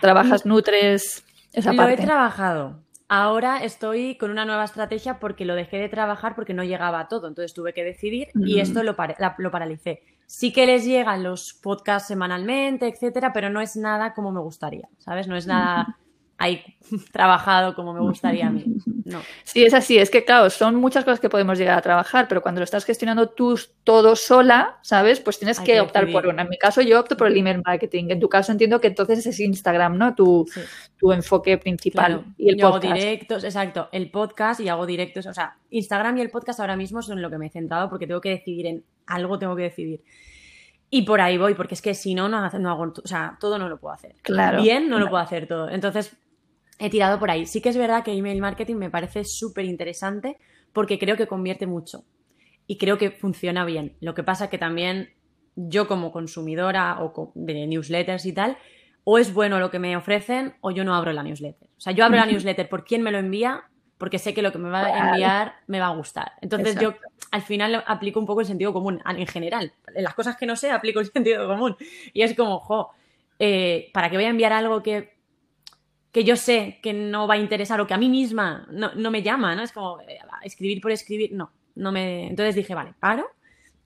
Trabajas, nutres, esa parte. Lo he trabajado, Ahora estoy con una nueva estrategia porque lo dejé de trabajar porque no llegaba a todo, entonces tuve que decidir y esto lo, lo paralicé. Sí que les llegan los podcasts semanalmente, etcétera, pero no es nada como me gustaría, ¿sabes? No es nada ahí trabajado como me gustaría a mí. No. Sí, es así. Es que, claro, son muchas cosas que podemos llegar a trabajar, pero cuando lo estás gestionando tú todo sola, ¿sabes? Pues tienes que, optar por una. En mi caso, yo opto por el email marketing. En tu caso, entiendo que entonces es Instagram, ¿no? Tu, tu enfoque principal. Y el yo hago directos, exacto. El podcast y hago directos. O sea, Instagram y el podcast ahora mismo son lo que me he centrado porque tengo que decidir en algo, tengo que decidir. Y por ahí voy, porque es que si no, no, no hago, o sea, todo no lo puedo hacer. Claro. Bien, no lo puedo hacer todo. Entonces, he tirado por ahí. Sí que es verdad que email marketing me parece súper interesante porque creo que convierte mucho y creo que funciona bien. Lo que pasa que también yo como consumidora o de newsletters y tal, o es bueno lo que me ofrecen o yo no abro la newsletter. O sea, yo abro la newsletter por quién me lo envía porque sé que lo que me va a enviar me va a gustar. Entonces yo al final aplico un poco el sentido común en general. En las cosas que no sé aplico el sentido común. Y es como, jo, eh, ¿para qué voy a enviar algo que que yo sé que no va a interesar o que a mí misma no, no me llama, ¿no? Es como eh, escribir por escribir, no, no me... Entonces dije, vale, paro,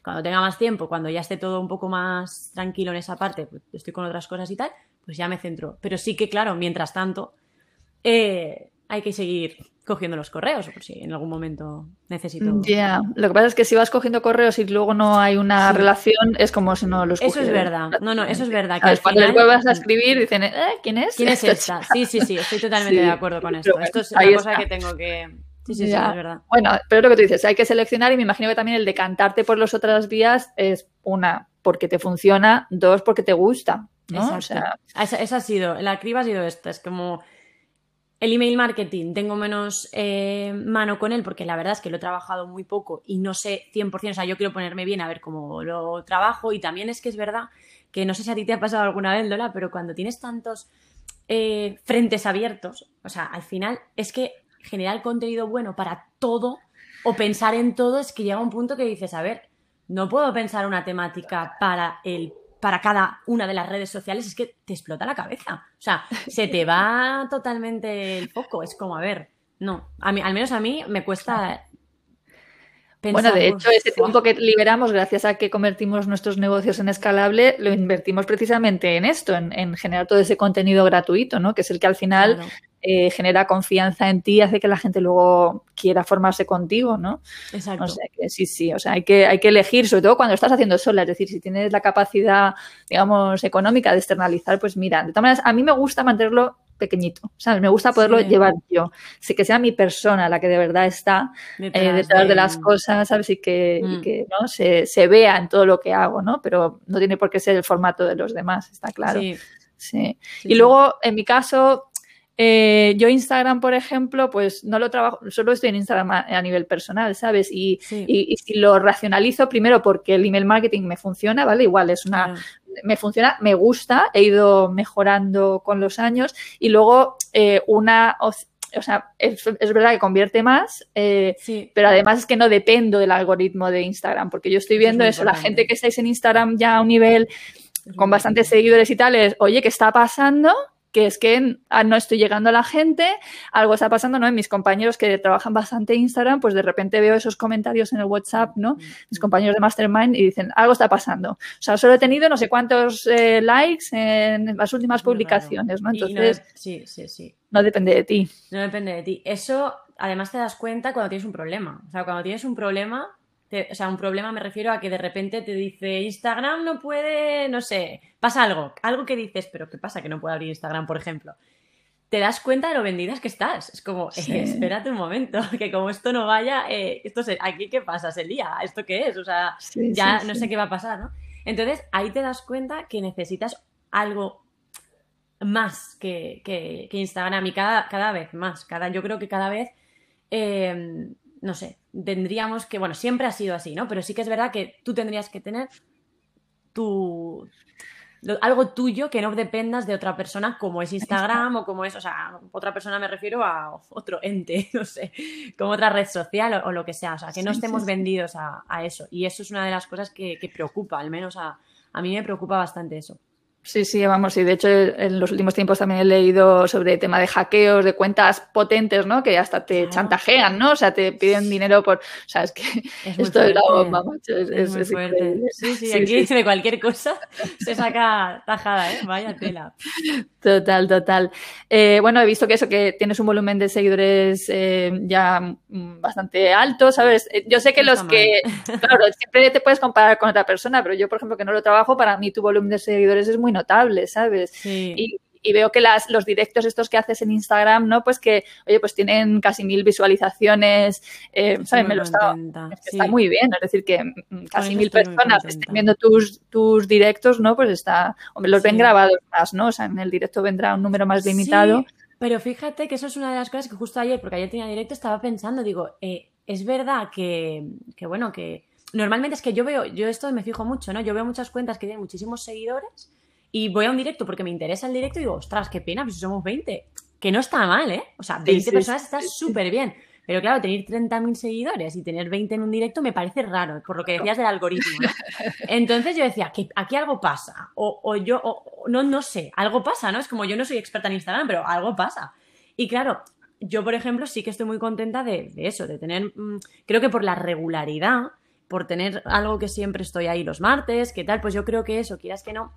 cuando tenga más tiempo, cuando ya esté todo un poco más tranquilo en esa parte, pues estoy con otras cosas y tal, pues ya me centro. Pero sí que, claro, mientras tanto, eh, hay que seguir cogiendo los correos, por si en algún momento necesito. Ya, lo que pasa es que si vas cogiendo correos y luego no hay una relación, es como si no los Eso es verdad. No, no, eso es verdad. Que al cuando final... vas a escribir, dicen, ¿eh? ¿quién es? ¿Quién es esta? Sí, sí, sí, estoy totalmente de acuerdo con esto. Esto es una cosa que tengo que. Sí, sí, sí, es verdad. Bueno, pero lo que tú dices, hay que seleccionar y me imagino que también el de cantarte por las otras vías es una, porque te funciona, dos, porque te gusta. ¿no? O sea... esa, ha sido, la criba ha sido esta, es como el email marketing, tengo menos eh, mano con él porque la verdad es que lo he trabajado muy poco y no sé 100%, o sea, yo quiero ponerme bien a ver cómo lo trabajo y también es que es verdad que no sé si a ti te ha pasado alguna vez, Lola, pero cuando tienes tantos eh, frentes abiertos, o sea, al final es que generar contenido bueno para todo o pensar en todo es que llega un punto que dices, a ver, no puedo pensar una temática para el para cada una de las redes sociales es que te explota la cabeza. O sea, se te va totalmente el foco. Es como, a ver, no. A mí, al menos a mí me cuesta bueno, de hecho, ese tiempo que liberamos gracias a que convertimos nuestros negocios en escalable, lo invertimos precisamente en esto, en, generar todo ese contenido gratuito, ¿no? Que es el que al final eh, genera confianza en ti, hace que la gente luego quiera formarse contigo, ¿no? Exacto. O sea que sí, sí, o sea, hay que, hay que elegir, sobre todo cuando estás haciendo sola, es decir, si tienes la capacidad, digamos, económica de externalizar, pues mira, de todas maneras, a mí me gusta mantenerlo pequeñito, ¿sabes? Me gusta poderlo llevar yo, sí que sea mi persona la que de verdad está eh, detrás, de... las cosas, ¿sabes? Y que, mm. que ¿no? se, se, vea en todo lo que hago, ¿no? Pero no tiene por qué ser el formato de los demás, está claro. Sí. sí. y luego, en mi caso, eh, yo Instagram, por ejemplo, pues no lo trabajo, solo estoy en Instagram a, nivel personal, ¿sabes? Y, y, si lo racionalizo primero porque el email marketing me funciona, ¿vale? Igual es una, me funciona, me gusta, he ido mejorando con los años y luego eh, una o sea, es, verdad que convierte más, eh, pero además es que no dependo del algoritmo de Instagram, porque yo estoy viendo eso, la gente que estáis en Instagram ya a un nivel con bastantes seguidores y tales, oye, ¿qué está pasando? Que es que ah, no estoy llegando a la gente, algo está pasando, ¿no? En mis compañeros que trabajan bastante Instagram, pues de repente veo esos comentarios en el WhatsApp, ¿no? Mis compañeros de Mastermind y dicen, algo está pasando. O sea, solo he tenido no sé cuántos eh, likes en las últimas publicaciones, ¿no? Entonces, sí, sí, sí. No depende de ti. No depende de ti. Eso, además, te das cuenta cuando tienes un problema. O sea, cuando tienes un problema, o sea, un problema me refiero a que de repente te dice Instagram no puede, no sé, pasa algo, algo que dices, pero ¿qué pasa que no puede abrir Instagram, por ejemplo? Te das cuenta de lo vendidas que estás. Es como, eh, espérate un momento, que como esto no vaya, eh, esto se, aquí qué pasa, se lía, ¿esto qué es? O sea, ya no sé qué va a pasar, ¿no? Entonces ahí te das cuenta que necesitas algo más que, que, Instagram y cada, cada vez más. Cada, yo creo que cada vez eh, no sé, tendríamos que, bueno, siempre ha sido así, ¿no? Pero sí que es verdad que tú tendrías que tener tu, algo tuyo que no dependas de otra persona como es Instagram o como es, o sea, otra persona me refiero a otro ente, no sé, como otra red social o, lo que sea, o sea, que no estemos vendidos a, eso. Y eso es una de las cosas que, preocupa, al menos a, a mí me preocupa bastante eso. Sí, sí, vamos, y de hecho en los últimos tiempos también he leído sobre el tema de hackeos, de cuentas potentes, ¿no? Que hasta te chantajean, ¿no? O sea, te piden dinero por, o sea, es que esto es la bomba, macho, es, muy fuerte. Sí, sí, aquí de cualquier cosa se saca tajada, ¿eh? Vaya tela. Total, total. Eh, bueno, he visto que eso, que tienes un volumen de seguidores eh, ya bastante alto, ¿sabes? Eh, yo sé que los que, claro, siempre te puedes comparar con otra persona, pero yo, por ejemplo, que no lo trabajo, para mí tu volumen de seguidores es muy notable, ¿sabes? Y, veo que las, los directos estos que haces en Instagram, ¿no? Pues que, oye, pues tienen casi mil visualizaciones, eh, ¿sabes? Me lo está, está muy bien, es decir, que mm, casi mil personas estén viendo tus, tus directos, ¿no? Pues está, hombre, los ven grabados más, ¿no? O sea, en el directo vendrá un número más limitado. Pero fíjate que eso es una de las cosas que justo ayer, porque ayer tenía directo, estaba pensando, digo, eh, es verdad que, que, bueno, que normalmente es que yo veo, yo esto me fijo mucho, ¿no? Yo veo muchas cuentas que tienen muchísimos seguidores y voy a un directo porque me interesa el directo y digo, ostras, qué pena, pues si somos 20. Que no está mal, ¿eh? O sea, 20 personas está súper bien. Pero claro, tener 30.000 seguidores y tener 20 en un directo me parece raro, por lo que decías del algoritmo. Entonces yo decía, que aquí algo pasa. O, yo, no, no sé, algo pasa, ¿no? Es como yo no soy experta en Instagram, pero algo pasa. Y claro, yo, por ejemplo, sí que estoy muy contenta de, eso, de tener, mm, creo que por la regularidad, por tener algo que siempre estoy ahí los martes, que tal, pues yo creo que eso, quieras que no,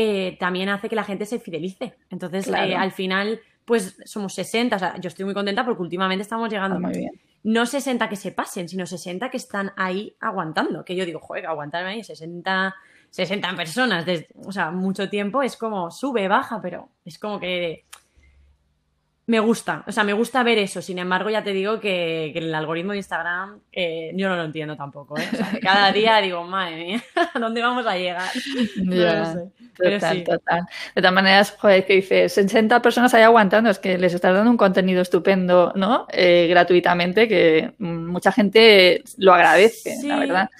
eh, también hace que la gente se fidelice. Entonces, eh, al final, pues somos 60. O sea, yo estoy muy contenta porque últimamente estamos llegando. Ah, muy bien. No 60 que se pasen, sino 60 que están ahí aguantando. Que yo digo, juega, aguantarme ahí 60, 60 personas, desde, o sea, mucho tiempo es como sube, baja, pero es como que me gusta, o sea, me gusta ver eso. Sin embargo, ya te digo que, el algoritmo de Instagram eh, yo no lo entiendo tampoco. ¿eh? cada día digo, madre mía, ¿a dónde vamos a llegar? Total, total. De todas maneras, joder, que dices, 60 personas ahí aguantando, es que les estás dando un contenido estupendo, ¿no? Eh, gratuitamente, que mucha gente lo agradece, la verdad.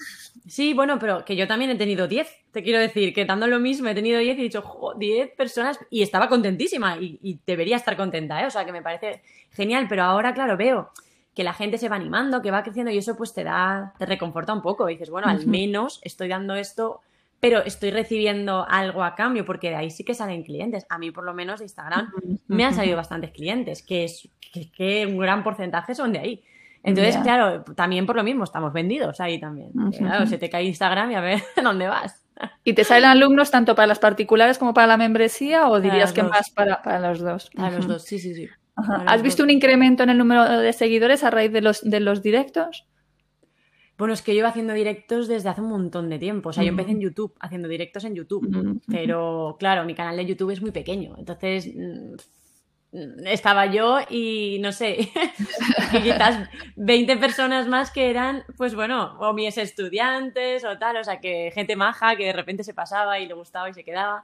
Sí, bueno, pero que yo también he tenido 10. Te quiero decir que dando lo mismo he tenido 10 y he dicho, 10 personas y estaba contentísima y, debería estar contenta, ¿eh? O sea, que me parece genial, pero ahora, claro, veo que la gente se va animando, que va creciendo y eso pues te da, te reconforta un poco. Y dices, bueno, al menos estoy dando esto, pero estoy recibiendo algo a cambio porque de ahí sí que salen clientes. A mí por lo menos de Instagram me han salido bastantes clientes, que es que un gran porcentaje son de ahí. Entonces, claro, también por lo mismo estamos vendidos ahí también. Claro, se te cae Instagram y a ver dónde vas. ¿Y te salen alumnos tanto para las particulares como para la membresía o dirías que dos. más para, para los dos? A los dos, sí, sí, sí. Para ¿Has visto dos. un incremento en el número de seguidores a raíz de los, de los directos? Bueno, es que yo iba haciendo directos desde hace un montón de tiempo. O sea, yo empecé en YouTube, haciendo directos en YouTube. Pero claro, mi canal de YouTube es muy pequeño. Entonces mm, estaba yo y no sé, y quizás 20 personas más que eran, pues bueno, o mis estudiantes o tal. O sea, que gente maja que de repente se pasaba y le gustaba y se quedaba.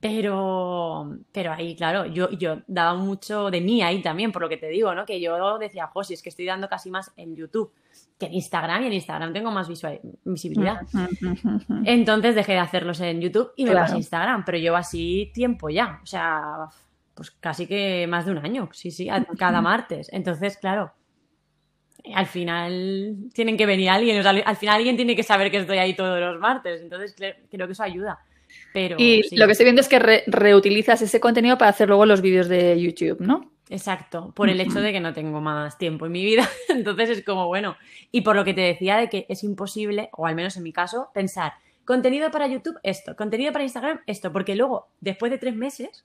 Pero, pero ahí, claro, yo, yo daba mucho de mí ahí también, por lo que te digo, ¿no? Que yo decía, jo, si es que estoy dando casi más en YouTube que en Instagram, y en Instagram tengo más visual- visibilidad. Entonces dejé de hacerlos en YouTube y me Claro. pasé a Instagram, pero llevo así tiempo ya, o sea, pues casi que más de un año, sí, sí, cada martes. Entonces, claro, al final tienen que venir alguien, o sea, al final alguien tiene que saber que estoy ahí todos los martes, entonces cre- creo que eso ayuda. Pero Y sí, lo que estoy viendo es que re- reutilizas ese contenido para hacer luego los vídeos de YouTube, ¿no? Exacto, por el hecho de que no tengo más tiempo en mi vida. Entonces es como, bueno, y por lo que te decía de que es imposible, o al menos en mi caso, pensar contenido para YouTube, esto, contenido para Instagram, esto, porque luego, después de tres meses,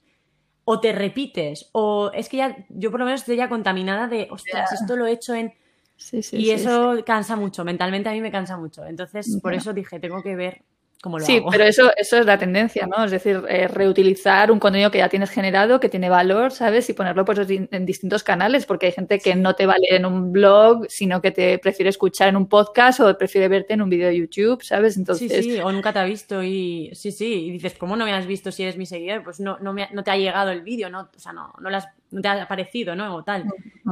o te repites, o es que ya, yo por lo menos estoy ya contaminada de, ostras, esto lo he hecho en... Sí, sí. y sí, eso cansa mucho, mentalmente a mí me cansa mucho. Entonces, por eso dije, tengo que ver lo Sí, hago. pero eso, eso es la tendencia, ¿no? Es decir, eh, reutilizar un contenido que ya tienes generado, que tiene valor, ¿sabes? Y ponerlo pues, en distintos canales, porque hay gente que no te vale en un blog, sino que te prefiere escuchar en un podcast o prefiere verte en un vídeo de YouTube, ¿sabes? Entonces, Sí, sí, o nunca te ha visto y sí, sí, y dices, ¿cómo no me has visto si eres mi seguidor? Pues no, no, me ha- no te ha llegado el vídeo, ¿no? O sea, no, no, te ha aparecido, ¿no? O tal.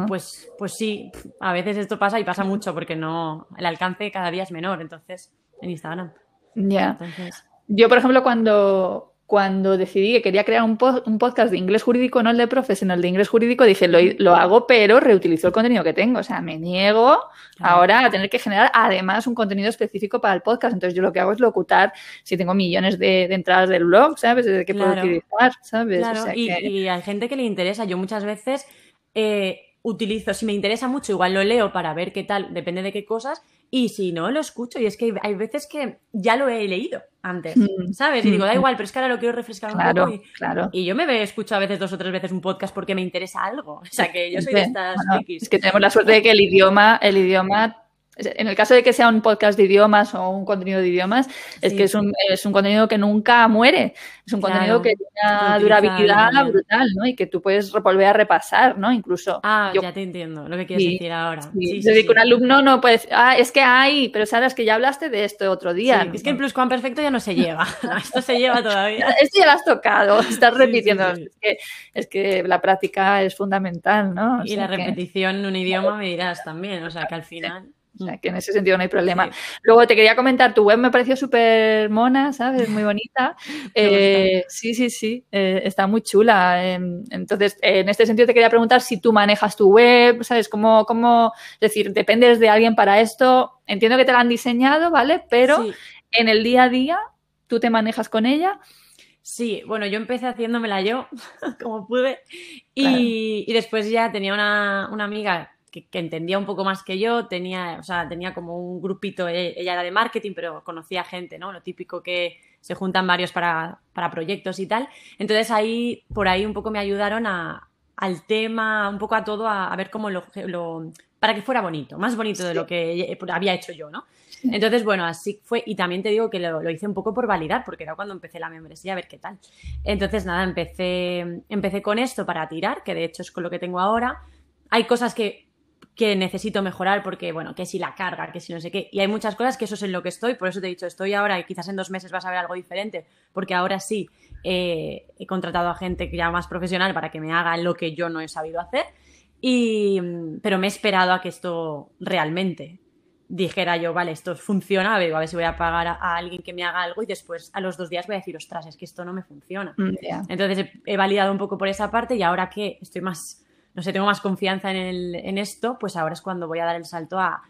Pues, pues sí, a veces esto pasa y pasa mucho porque no, el alcance cada día es menor, entonces, en Instagram. Ya. Entonces, Yo, por ejemplo, cuando, cuando decidí que quería crear un, po- un podcast de inglés jurídico, no el de profes, sino el de inglés jurídico, dije, lo, lo hago, pero reutilizo el contenido que tengo. O sea, me niego Claro. ahora a tener que generar además un contenido específico para el podcast. Entonces, yo lo que hago es locutar si tengo millones de, de entradas del blog, ¿sabes? De qué puedo Claro. utilizar, ¿sabes? O Claro, sea y, que- y hay gente que le interesa. Yo muchas veces eh, utilizo, si me interesa mucho, igual lo leo para ver qué tal, depende de qué cosas, y si no, lo escucho. Y es que hay, veces que ya lo he leído antes, Mm, ¿sabes? Y digo, da mm. igual, pero es que ahora lo quiero refrescar un Claro, poco. Y, claro. y yo me escucho a veces dos o tres veces un podcast porque me interesa algo. O sea, que yo soy de estas bueno. Es que tenemos la suerte de que el idioma, el idioma, en el caso de que sea un podcast de idiomas o un contenido de idiomas, es que es un, es un contenido que nunca muere. Es un Claro, contenido que tiene una durabilidad brutal, ¿no? Y que tú puedes volver a repasar, ¿no? Incluso. Ah, yo- ya te entiendo lo que quieres Sí, decir ahora. sí, Sí, es que un alumno no puede decir, ah, es que hay, pero sabes que ya hablaste de esto otro día. Es que el pluscuamperfecto ya no se lleva. Esto se lleva todavía. Esto ya lo has tocado, estás repitiendo. Es, que, es que la práctica es fundamental, ¿no? O Y la que- repetición en un idioma me dirás también. O sea, que al final. O sea, que en ese sentido no hay problema. Sí. Luego te quería comentar, tu web me pareció súper mona, ¿sabes? Muy bonita. Eh, sí, sí, sí, eh, está muy chula. Entonces, en este sentido te quería preguntar si tú manejas tu web, ¿sabes? ¿Cómo, cómo, es decir, dependes de alguien para esto? Entiendo que te la han diseñado, ¿vale? Pero Sí. en el día a día, ¿tú te manejas con ella? Sí, bueno, yo empecé haciéndomela yo, como pude, y, y después ya tenía una, una amiga que, que entendía un poco más que yo, tenía, o sea, tenía como un grupito, e- ella era de marketing, pero conocía gente, ¿no? Lo típico que se juntan varios para, para proyectos y tal. Entonces ahí, por ahí un poco me ayudaron a, al tema, un poco a todo, a, a ver cómo lo, lo- para que fuera bonito, más bonito de lo que había hecho yo, ¿no? Entonces, bueno, así fue. Y también te digo que lo, lo hice un poco por validar, porque era cuando empecé la membresía, a ver qué tal. Entonces, nada, empecé, empecé con esto para tirar, que de hecho es con lo que tengo ahora. Hay cosas que, que necesito mejorar, porque, bueno, que si la carga, que si no sé qué. Y hay muchas cosas que eso es en lo que estoy, por eso te he dicho, estoy ahora y quizás en dos meses vas a ver algo diferente, porque ahora sí eh, he contratado a gente ya más profesional para que me haga lo que yo no he sabido hacer. Y, pero me he esperado a que esto realmente dijera yo, vale, esto funciona, a ver, a ver si voy a pagar a, a alguien que me haga algo y después a los dos días voy a decir, ostras, es que esto no me funciona. Mm. Entonces he, he validado un poco por esa parte y ahora que estoy más, no sé, tengo más confianza en, el- en esto, pues ahora es cuando voy a dar el salto a,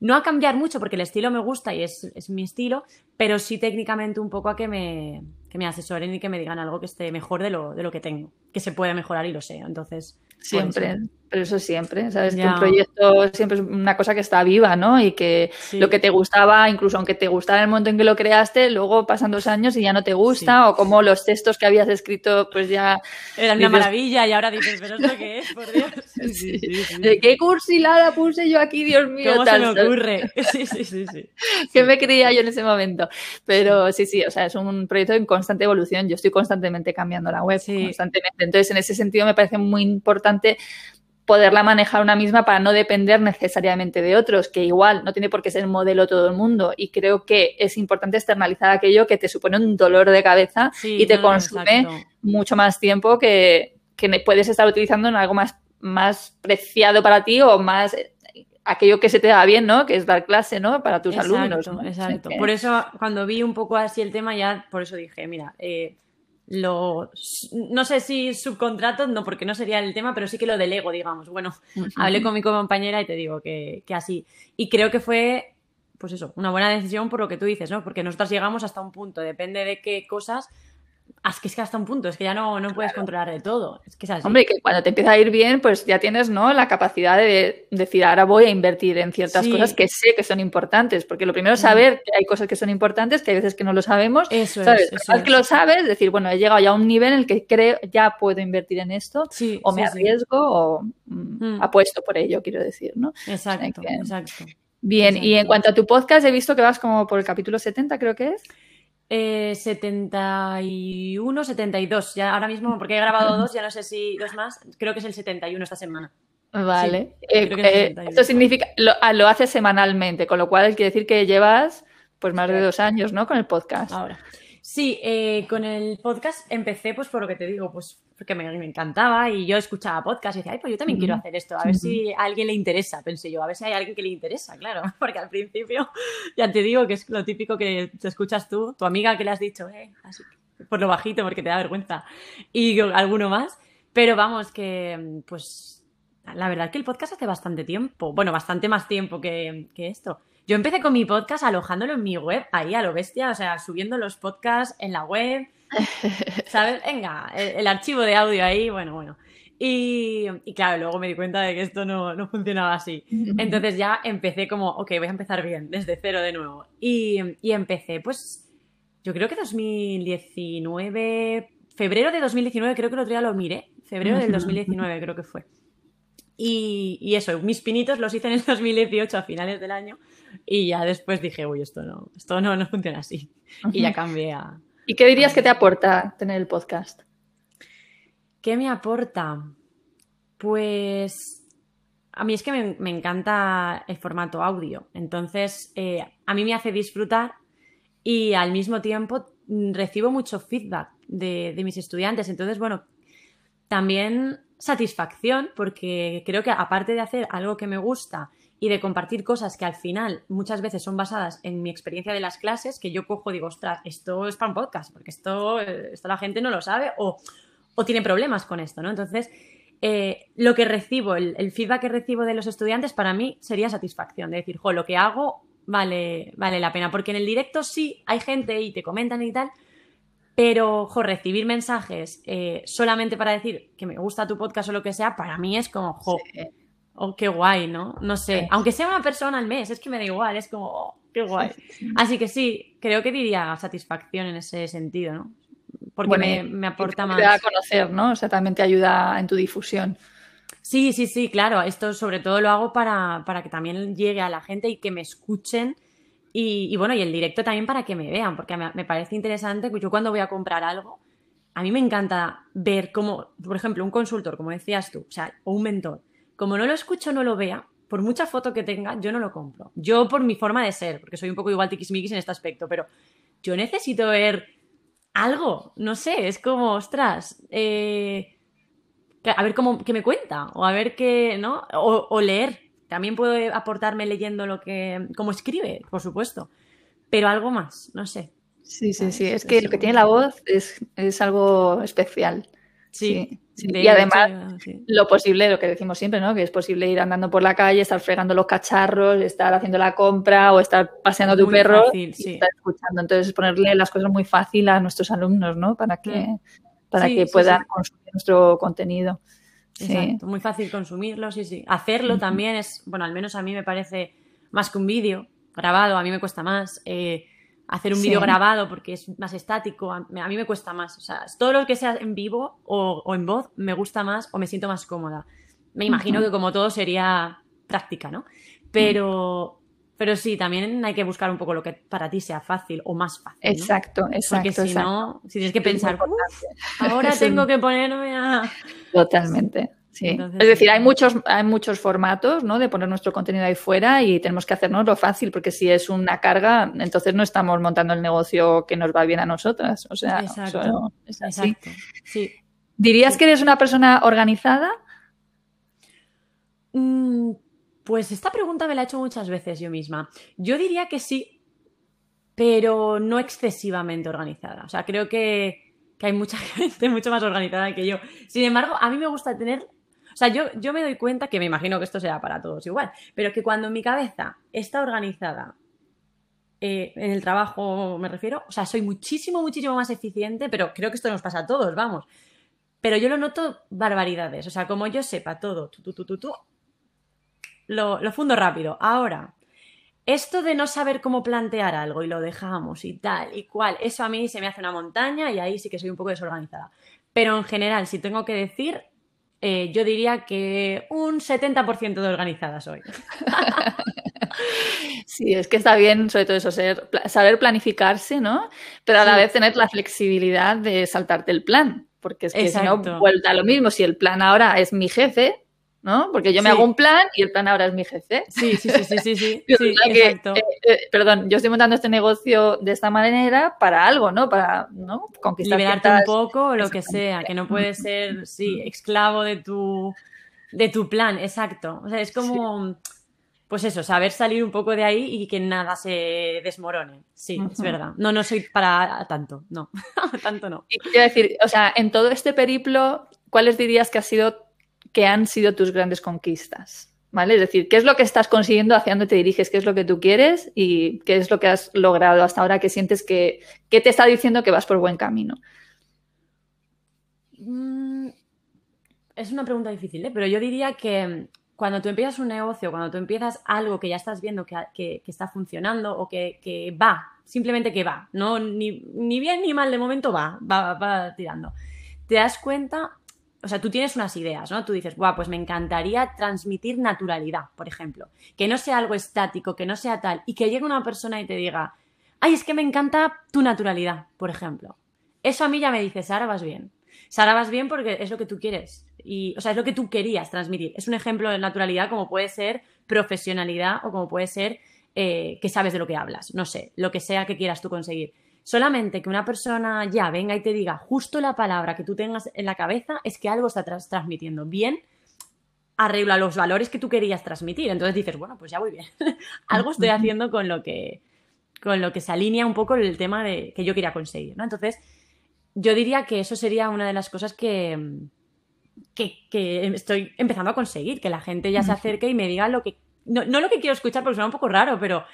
no a cambiar mucho porque el estilo me gusta y es, es mi estilo, pero sí técnicamente un poco a que me, que me asesoren y que me digan algo que esté mejor de lo, de lo que tengo, que se puede mejorar y lo sé. Entonces, Siempre, pero eso siempre, ¿sabes? Que un proyecto siempre es una cosa que está viva, ¿no? Y que lo que te gustaba, incluso aunque te gustara el momento en que lo creaste, luego pasan dos años y ya no te gusta, o como los textos que habías escrito, pues ya... Era una maravilla y ahora dices, pero ¿esto qué es? Por Dios. ¿De qué cursilada puse yo aquí, Dios mío? ¿Cómo se me ocurre? Sí, sí, sí, sí. ¿Qué me creía yo en ese momento? Pero sí, sí, o sea, es un proyecto en constante evolución. Yo estoy constantemente cambiando la web, constantemente. Entonces, en ese sentido me parece muy importante poderla manejar una misma para no depender necesariamente de otros, que igual no tiene por qué ser el modelo todo el mundo. Y creo que es importante externalizar aquello que te supone un dolor de cabeza y te consume mucho más tiempo que, puedes estar utilizando en algo más, más preciado para ti o más eh, aquello que se te da bien, ¿no? Que es dar clase, ¿no? Para tus alumnos. Exacto. Por eso, cuando vi un poco así el tema, ya por eso dije, mira, eh, lo no sé si subcontrato, no, porque no sería el tema, pero sí que lo delego, digamos. Bueno, hablé con mi compañera y te digo que, que, así. Y creo que fue, pues eso, una buena decisión por lo que tú dices, ¿no? Porque nosotros llegamos hasta un punto, depende de qué cosas es que es que hasta un punto, es que ya no, no puedes controlar de todo. Es que es así. Hombre, que cuando te empieza a ir bien, pues ya tienes ¿no? la capacidad de decir, ahora voy a invertir en ciertas cosas que sé que son importantes. Porque lo primero es saber que hay cosas que son importantes, que hay veces que no lo sabemos. Eso ¿sabes? es. que lo sabes, decir, bueno, he llegado ya a un nivel en el que creo, ya puedo invertir en esto, o me arriesgo, o mm, mm. apuesto por ello, quiero decir, ¿no? Exacto, exacto. Bien, y en cuanto a tu podcast, he visto que vas como por el capítulo 70, creo que es. Eh, 71, 72. Ya ahora mismo, porque he grabado dos, ya no sé si dos más. Creo que es el 71 esta semana. Vale. Eh, eh, esto significa, lo, ah, lo haces semanalmente, con lo cual quiere decir que llevas pues más de dos años, ¿no? Con el podcast. Ahora. Sí, eh, con el podcast empecé pues por lo que te digo, pues porque me, encantaba y yo escuchaba podcast y decía, ay, pues yo también quiero hacer esto, a ver si a alguien le interesa, pensé yo, a ver si hay alguien que le interesa, claro, porque al principio ya te digo que es lo típico que te escuchas tú, tu amiga que le has dicho, eh, así, por lo bajito porque te da vergüenza, y alguno más, pero vamos, que pues la verdad que el podcast hace bastante tiempo, bueno, bastante más tiempo que, que esto. Yo empecé con mi podcast alojándolo en mi web, ahí a lo bestia, o sea, subiendo los podcasts en la web, ¿sabes? Venga, el, archivo de audio ahí, bueno, bueno. Y, claro, luego me di cuenta de que esto no, no, funcionaba así. Entonces ya empecé como, ok, voy a empezar bien, desde cero de nuevo. Y, y empecé, pues, yo creo que 2019, febrero de 2019, creo que el otro día lo miré, febrero del 2019 creo que fue. Y, y, eso, mis pinitos los hice en el 2018 a finales del año y ya después dije, uy, esto no, esto no, no funciona así. Y ya cambié a... ¿Y qué dirías que te aporta tener el podcast? ¿Qué me aporta? Pues a mí es que me, encanta el formato audio. Entonces, eh, a mí me hace disfrutar y al mismo tiempo mm, recibo mucho feedback de, de mis estudiantes. Entonces, bueno, también satisfacción porque creo que aparte de hacer algo que me gusta y de compartir cosas que al final muchas veces son basadas en mi experiencia de las clases, que yo cojo y digo, ostras, esto es para un podcast, porque esto, esto la gente no lo sabe o, o tiene problemas con esto, ¿no? Entonces, eh, lo que recibo, el, feedback que recibo de los estudiantes para mí sería satisfacción, de decir, jo, lo que hago vale, vale la pena, porque en el directo sí hay gente y te comentan y tal, pero, jo, recibir mensajes eh, solamente para decir que me gusta tu podcast o lo que sea, para mí es como, jo, Oh, qué guay, ¿no? No sé. Aunque sea una persona al mes, es que me da igual, es como, oh, qué guay. Así que sí, creo que diría satisfacción en ese sentido, ¿no? Porque me, aporta más. Te a conocer, ¿no? O sea, también te ayuda en tu difusión. Sí, sí, sí, claro. Esto sobre todo lo hago para, para que también llegue a la gente y que me escuchen. Y, bueno, y el directo también para que me vean, porque me, me parece interesante que yo cuando voy a comprar algo, a mí me encanta ver cómo, por ejemplo, un consultor, como decías tú, o sea, o un mentor, como no lo escucho, no lo vea, por mucha foto que tenga, yo no lo compro. Yo por mi forma de ser, porque soy un poco igual tiquismiquis en este aspecto, pero yo necesito ver algo, no sé, es como, ostras, eh, a ver cómo, qué me cuenta, o a ver qué, ¿no? O, leer. También puedo aportarme leyendo lo que, como escribe, por supuesto, pero algo más, no sé. Sí, sí, sí, es que lo que tiene la voz es, es algo especial. Sí. y además, lo posible, lo que decimos siempre, ¿no? Que es posible ir andando por la calle, estar fregando los cacharros, estar haciendo la compra o estar paseando a tu perro y estar escuchando. Entonces, ponerle las cosas muy fácil a nuestros alumnos, ¿no? Para que, mm. para que puedan consumir nuestro contenido. Exacto, muy fácil consumirlo, sí, sí. Hacerlo también es, bueno, al menos a mí me parece más que un vídeo grabado, a mí me cuesta más. Eh, hacer un vídeo grabado porque es más estático, a, mí me cuesta más. O sea, todo lo que sea en vivo o, en voz me gusta más o me siento más cómoda. Me imagino que como todo sería práctica, ¿no? Pero, pero sí, también hay que buscar un poco lo que para ti sea fácil o más fácil. Exacto, exacto. Porque si no, si tienes que pensar, ahora tengo que ponerme a. Totalmente. Sí. es decir, hay muchos, hay muchos formatos ¿no? de poner nuestro contenido ahí fuera y tenemos que hacernos lo fácil, porque si es una carga, entonces no estamos montando el negocio que nos va bien a nosotras. O sea, exacto, es así. Sí. ¿Dirías que eres una persona organizada? Mm, pues esta pregunta me la he hecho muchas veces yo misma. Yo diría que sí, pero no excesivamente organizada. O sea, creo que, que hay mucha gente mucho más organizada que yo. Sin embargo, a mí me gusta tener o sea, yo, yo me doy cuenta que me imagino que esto sea para todos igual, pero que cuando mi cabeza está organizada eh, en el trabajo, me refiero, o sea, soy muchísimo, muchísimo más eficiente, pero creo que esto nos pasa a todos, vamos. Pero yo lo noto barbaridades, o sea, como yo sepa todo, tú, tú, tú, tú, lo, lo fundo rápido. Ahora, esto de no saber cómo plantear algo y lo dejamos y tal y cual, eso a mí se me hace una montaña y ahí sí que soy un poco desorganizada. Pero en general, si tengo que decir, eh, yo diría que un 70% de organizadas soy. Sí, es que está bien, sobre todo eso, ser, saber planificarse, ¿no? Pero a la vez tener la flexibilidad de saltarte el plan, porque es que si no, vuelta a lo mismo. Si el plan ahora es mi jefe, ¿no? Porque yo me hago un plan y el plan ahora es mi jefe. Sí, sí, sí, sí, sí, sí, eh, eh, perdón, yo estoy montando este negocio de esta manera para algo, ¿no? Para ¿no? conquistar Liberarte un poco o lo que sea, que no puedes ser, sí, esclavo de tu, de tu plan, exacto. O sea, es como, pues eso, saber salir un poco de ahí y que nada se desmorone. Sí, es verdad. No, no soy para tanto, no, tanto no. Y quiero decir, o sea, en todo este periplo, ¿cuáles dirías que ha sido que han sido tus grandes conquistas. ¿Vale? Es decir, ¿qué es lo que estás consiguiendo hacia dónde te diriges? ¿Qué es lo que tú quieres? ¿Y qué es lo que has logrado hasta ahora que sientes que, te está diciendo que vas por buen camino? Mm, es una pregunta difícil, ¿eh? pero yo diría que cuando tú empiezas un negocio, cuando tú empiezas algo que ya estás viendo que, está funcionando o que, va, simplemente que va, no ni, bien ni mal de momento va, va, va tirando, te das cuenta o sea, tú tienes unas ideas, ¿no? Tú dices, guau, pues me encantaría transmitir naturalidad, por ejemplo. Que no sea algo estático, que no sea tal, y que llegue una persona y te diga, ay, es que me encanta tu naturalidad, por ejemplo. Eso a mí ya me dice, Sara, vas bien. Sara, vas bien porque es lo que tú quieres. Y, o sea, es lo que tú querías transmitir. Es un ejemplo de naturalidad como puede ser profesionalidad o como puede ser eh, que sabes de lo que hablas. No sé, lo que sea que quieras tú conseguir. Solamente que una persona ya venga y te diga justo la palabra que tú tengas en la cabeza es que algo está transmitiendo bien, arregla los valores que tú querías transmitir. Entonces dices, bueno, pues ya voy bien. algo estoy haciendo con lo que con lo que se alinea un poco el tema de que yo quería conseguir, ¿no? Entonces, yo diría que eso sería una de las cosas que, que, estoy empezando a conseguir, que la gente ya se acerque y me diga lo que no, no, lo que quiero escuchar porque suena un poco raro, pero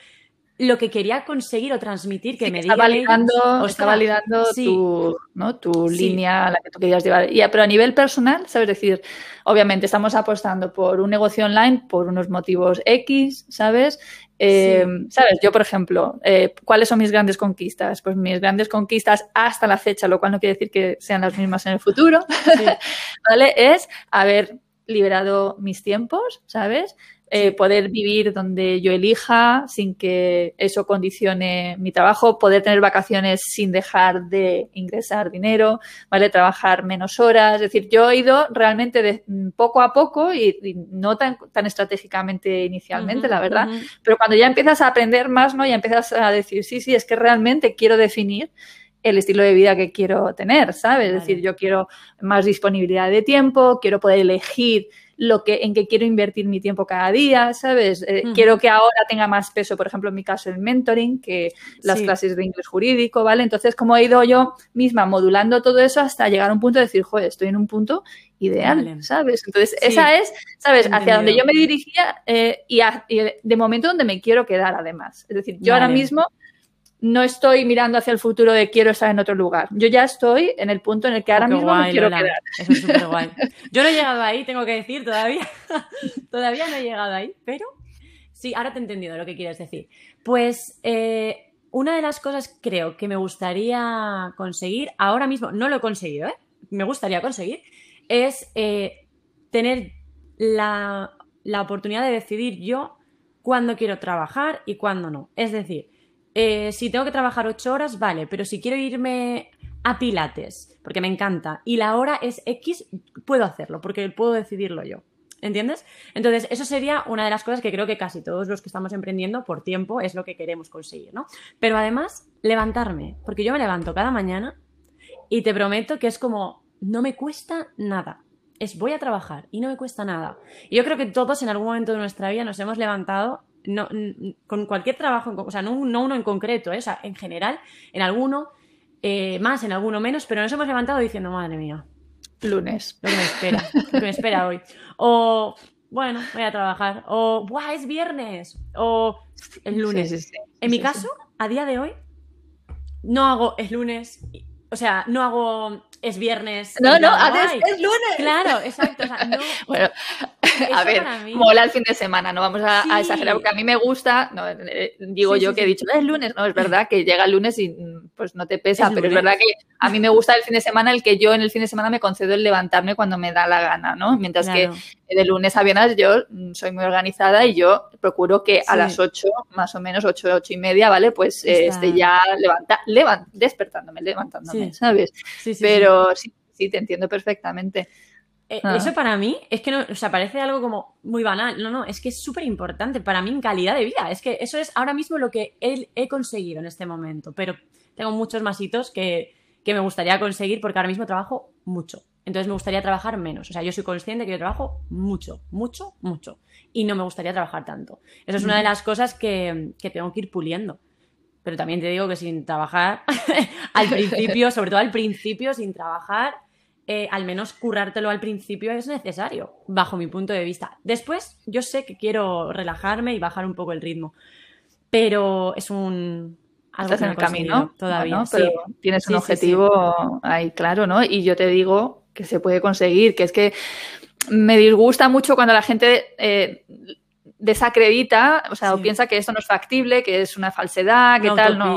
lo que quería conseguir o transmitir que me está validando, está validando tu, ¿no? tu línea a la que tú querías llevar. Y, pero a nivel personal, ¿sabes? decir, obviamente estamos apostando por un negocio online por unos motivos X, ¿sabes? Eh, ¿Sabes? Yo, por ejemplo, eh, ¿cuáles son mis grandes conquistas? Pues mis grandes conquistas hasta la fecha, lo cual no quiere decir que sean las mismas en el futuro, ¿vale? Es haber liberado mis tiempos, ¿sabes? Eh, poder vivir donde yo elija sin que eso condicione mi trabajo, poder tener vacaciones sin dejar de ingresar dinero, ¿vale? Trabajar menos horas. Es decir, yo he ido realmente de poco a poco y, no tan, tan estratégicamente inicialmente, la verdad, pero cuando ya empiezas a aprender más, ¿no? Ya empiezas a decir, sí, sí, es que realmente quiero definir el estilo de vida que quiero tener, ¿sabes? Es decir, yo quiero más disponibilidad de tiempo, quiero poder elegir lo que, en que quiero invertir mi tiempo cada día, ¿sabes? Eh, quiero que ahora tenga más peso, por ejemplo, en mi caso, el mentoring, que las clases de inglés jurídico, ¿vale? Entonces, como he ido yo misma modulando todo eso hasta llegar a un punto de decir, joder, estoy en un punto ideal, ¿sabes? Entonces, esa es, ¿sabes? Hacia donde yo me dirigía eh, y, de momento donde me quiero quedar, además. Es decir, yo ahora mismo no estoy mirando hacia el futuro de quiero estar en otro lugar. Yo ya estoy en el punto en el que ahora oh, mismo me quiero quedar. Eso es súper guay. Yo no he llegado ahí, tengo que decir, todavía. todavía no he llegado ahí, pero sí, ahora te he entendido lo que quieres decir. Pues eh, una de las cosas creo que me gustaría conseguir, ahora mismo no lo he conseguido, ¿eh? me gustaría conseguir, es eh, tener la, la oportunidad de decidir yo cuándo quiero trabajar y cuándo no. Es decir, eh, si tengo que trabajar ocho horas, vale, pero si quiero irme a Pilates, porque me encanta, y la hora es X, puedo hacerlo, porque puedo decidirlo yo. ¿Entiendes? Entonces, eso sería una de las cosas que creo que casi todos los que estamos emprendiendo por tiempo es lo que queremos conseguir, ¿no? Pero además, levantarme, porque yo me levanto cada mañana y te prometo que es como, no me cuesta nada. Es voy a trabajar y no me cuesta nada. Y yo creo que todos en algún momento de nuestra vida nos hemos levantado no, con cualquier trabajo, o sea, no, uno en concreto, ¿eh? o sea, en general, en alguno eh, más, en alguno menos, pero nos hemos levantado diciendo, madre mía. Lunes. Lo que me espera, lo que me espera hoy. O, bueno, voy a trabajar. O, ¡buah, es viernes! O, el lunes. en mi caso, a día de hoy, no hago el lunes, o sea, no hago es viernes. No, no, es, lunes. Claro, exacto. O sea, no, bueno, a ver, mola el fin de semana, no vamos a, exagerar, porque a mí me gusta, no, eh, digo yo que he dicho, es lunes, no, es verdad que llega el lunes y mm, pues no te pesa, pero es verdad que a mí me gusta el fin de semana el que yo en el fin de semana me concedo el levantarme cuando me da la gana, ¿no? Mientras que de lunes a viernes yo mm, soy muy organizada y yo procuro que a las 8, más o menos 8, 8 y media, ¿vale? Pues eh, esté ya levanta, levant, despertándome, levantándome, ¿sabes? Pero sí, sí, te entiendo perfectamente. Eh, ah. Eso para mí es que no, o sea, parece algo como muy banal. No, no, es que es súper importante para mí en calidad de vida. Es que eso es ahora mismo lo que he, he conseguido en este momento. Pero tengo muchos más hitos que, que me gustaría conseguir porque ahora mismo trabajo mucho. Entonces me gustaría trabajar menos. O sea, yo soy consciente que yo trabajo mucho, mucho, mucho. Y no me gustaría trabajar tanto. Eso es una de las cosas que, que tengo que ir puliendo. Pero también te digo que sin trabajar, al principio, sobre todo al principio, sin trabajar, eh, al menos currártelo al principio es necesario, bajo mi punto de vista. Después, yo sé que quiero relajarme y bajar un poco el ritmo, pero es un... Algo en el camino todavía. pero tienes un objetivo ahí claro, ¿no? Y yo te digo que se puede conseguir, que es que me disgusta mucho cuando la gente eh, desacredita, o sea, o piensa que esto no es factible, que es una falsedad, que tal, no,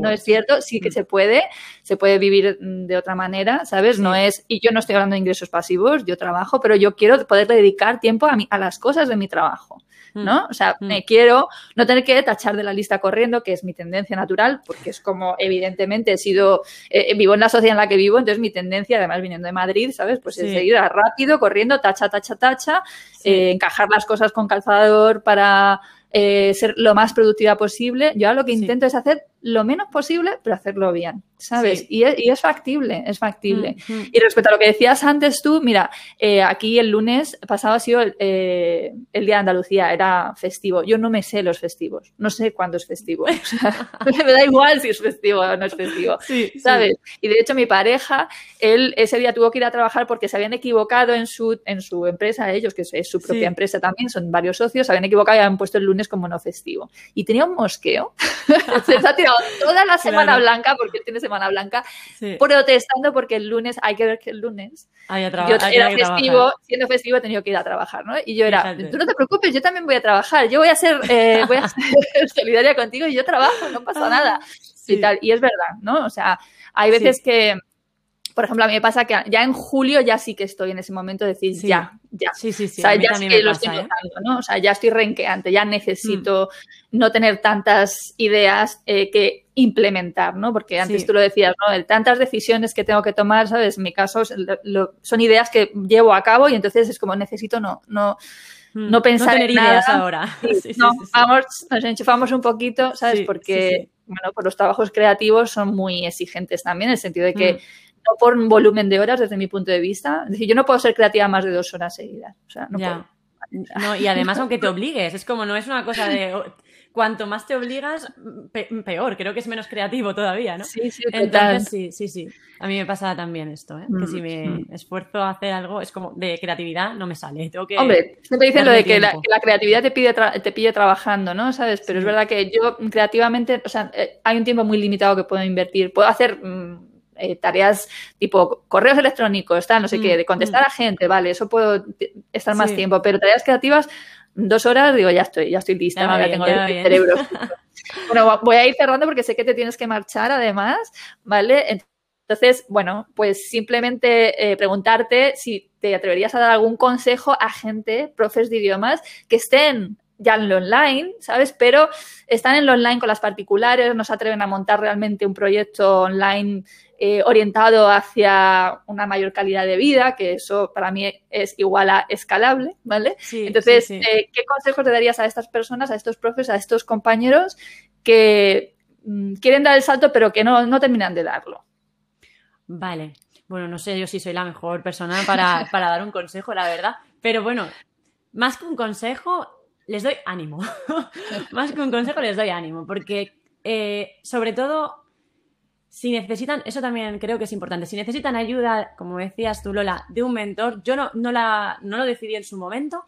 no, es cierto, sí que mm. se puede, se puede vivir de otra manera, ¿sabes? No es, y yo no estoy hablando de ingresos pasivos, yo trabajo, pero yo quiero poder dedicar tiempo a, a las cosas de mi trabajo. ¿No? Mm. O sea, mm. me quiero no tener que tachar de la lista corriendo, que es mi tendencia natural, porque es como evidentemente he sido, eh, eh, vivo en la sociedad en la que vivo, entonces mi tendencia, además viniendo de Madrid, ¿sabes? Pues es seguir rápido, corriendo, tacha, tacha, tacha, eh, encajar las cosas con calzador para ser lo más productiva posible. Yo ahora lo que intento es hacer lo menos posible, pero hacerlo bien. ¿Sabes? Y, es, factible, es factible. Mm, mm. Y respecto a lo que decías antes tú, mira, eh, aquí el lunes pasado ha sido eh, el, Día de Andalucía, era festivo. Yo no me sé los festivos, no sé cuándo es festivo. me da igual si es festivo o no es festivo, ¿sabes? Y de hecho mi pareja, él ese día tuvo que ir a trabajar porque se habían equivocado en su, en su empresa, ellos, que es su propia empresa también, son varios socios, se habían equivocado y habían puesto el lunes como no festivo. Y tenía un mosqueo. se ha tirado toda la semana blanca porque él tiene semana Blanca, protestando porque el lunes, hay que ver que el lunes, yo era festivo, siendo festivo he tenido que ir a trabajar, ¿no? Y yo era, tú no te preocupes, yo también voy a trabajar, yo voy a ser, eh, voy a ser solidaria contigo y yo trabajo, no pasa nada. Y tal, y es verdad, ¿no? O sea, hay veces que por ejemplo, a mí me pasa que ya en julio ya sí que estoy en ese momento de decir, ya, ya. Sí, sí, sí. O sea, ya sí que lo estoy ¿eh? ¿no? O sea, ya estoy renqueante, ya necesito mm. no tener tantas ideas eh, que implementar, ¿no? Porque antes tú lo decías, ¿no? El, tantas decisiones que tengo que tomar, ¿sabes? En mi caso son ideas que llevo a cabo y entonces es como necesito no, no, mm. no pensar en nada. ideas ahora. no, vamos, nos enchufamos un poquito, ¿sabes? Porque, bueno, pues los trabajos creativos son muy exigentes también, en el sentido de que mm no por un volumen de horas desde mi punto de vista. Es decir, yo no puedo ser creativa más de dos horas seguidas. O sea, no puedo. No, y además aunque te obligues, es como no es una cosa de cuanto más te obligas, peor. Creo que es menos creativo todavía, ¿no? Sí, sí, Entonces, sí, sí, sí. A mí me pasa también esto, ¿eh? que si me mm, mm. esfuerzo a hacer algo, es como de creatividad, no me sale. Tengo que Hombre, siempre dicen lo de que la, creatividad te, pide te pille trabajando, ¿no? ¿Sabes? Pero es verdad que yo creativamente, o sea, eh, hay un tiempo muy limitado que puedo invertir. Puedo hacer. Mm, eh, tareas tipo correos electrónicos, tal, no sé qué, de contestar a gente, vale, eso puedo estar más tiempo, pero tareas creativas dos horas, digo, ya estoy, ya estoy lista, ya, tengo el cerebro. bueno, voy a ir cerrando porque sé que te tienes que marchar además, ¿vale? Entonces, bueno, pues simplemente eh, preguntarte si te atreverías a dar algún consejo a gente, profes de idiomas, que estén ya en lo online, ¿sabes? Pero están en lo online con las particulares, no se atreven a montar realmente un proyecto online eh, orientado hacia una mayor calidad de vida, que eso para mí es igual a escalable, ¿vale? Entonces, eh, ¿qué consejos le darías a estas personas, a estos profes, a estos compañeros que mm, quieren dar el salto pero que no, no terminan de darlo? Vale. Bueno, no sé yo si soy la mejor persona para, para dar un consejo, la verdad. Pero bueno, más que un consejo, les doy ánimo. Más que un consejo, les doy ánimo, porque eh, sobre todo, si necesitan, eso también creo que es importante, si necesitan ayuda, como decías tú, Lola, de un mentor, yo no, no, la, no lo decidí en su momento,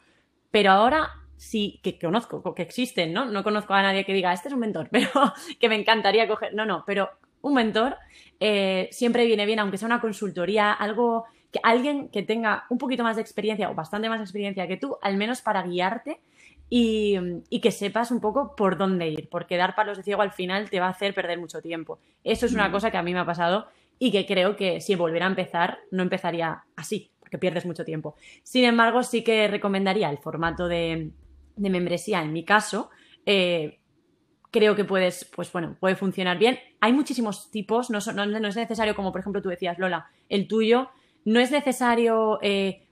pero ahora sí que conozco, que existen, ¿no? No conozco a nadie que diga, este es un mentor, pero que me encantaría coger, no, no, pero un mentor eh, siempre viene bien, aunque sea una consultoría, algo que alguien que tenga un poquito más de experiencia o bastante más experiencia que tú, al menos para guiarte y, que sepas un poco por dónde ir, porque dar palos de ciego al final te va a hacer perder mucho tiempo. Eso es una mm. cosa que a mí me ha pasado y que creo que si volviera a empezar, no empezaría así, porque pierdes mucho tiempo. Sin embargo, sí que recomendaría el formato de, membresía en mi caso. Eh, creo que puedes, pues bueno, puede funcionar bien. Hay muchísimos tipos, no, no, es necesario, como por ejemplo tú decías, Lola, el tuyo, no es necesario eh,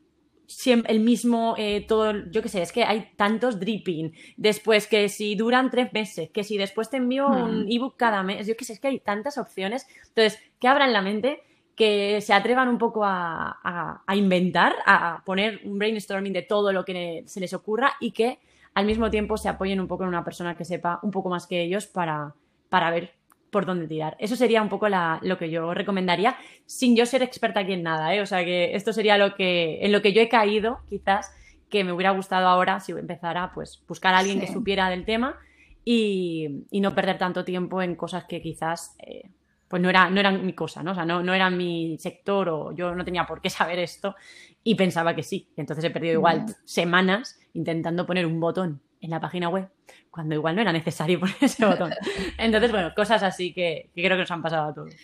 el mismo, eh, todo, yo qué sé, es que hay tantos dripping, después que si duran tres meses, que si después te envío un hmm. ebook cada mes, yo qué sé, es que hay tantas opciones, entonces, que abran la mente, que se atrevan un poco a, inventar, a poner un brainstorming de todo lo que se les ocurra y que al mismo tiempo se apoyen un poco en una persona que sepa un poco más que ellos para, para ver por dónde tirar. Eso sería un poco lo que yo recomendaría, sin yo ser experta aquí en nada, ¿eh? O sea que esto sería lo que, en lo que yo he caído, quizás, que me hubiera gustado ahora si empezara, pues, buscar a alguien que supiera del tema y, no perder tanto tiempo en cosas que quizás, eh, pues no, era, no eran mi cosa, ¿no? O sea, no, no era mi sector o yo no tenía por qué saber esto y pensaba que sí. entonces he perdido igual semanas intentando poner un botón en la página web cuando igual no era necesario poner ese botón. Entonces, bueno, cosas así que, creo que nos han pasado a todos.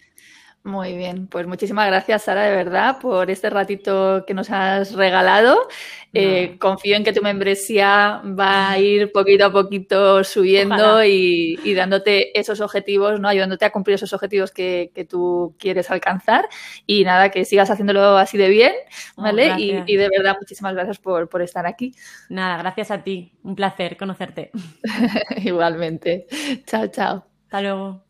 Muy bien, pues muchísimas gracias Sara de verdad por este ratito que nos has regalado. Eh, confío en que tu membresía va a ir poquito a poquito subiendo y, dándote esos objetivos, ¿no? ayudándote a cumplir esos objetivos que, tú quieres alcanzar. Y nada, que sigas haciéndolo así de bien, oh, ¿vale? y, de verdad, muchísimas gracias por, por estar aquí. Nada, gracias a ti. Un placer conocerte. Igualmente. Chao, chao. Hasta luego.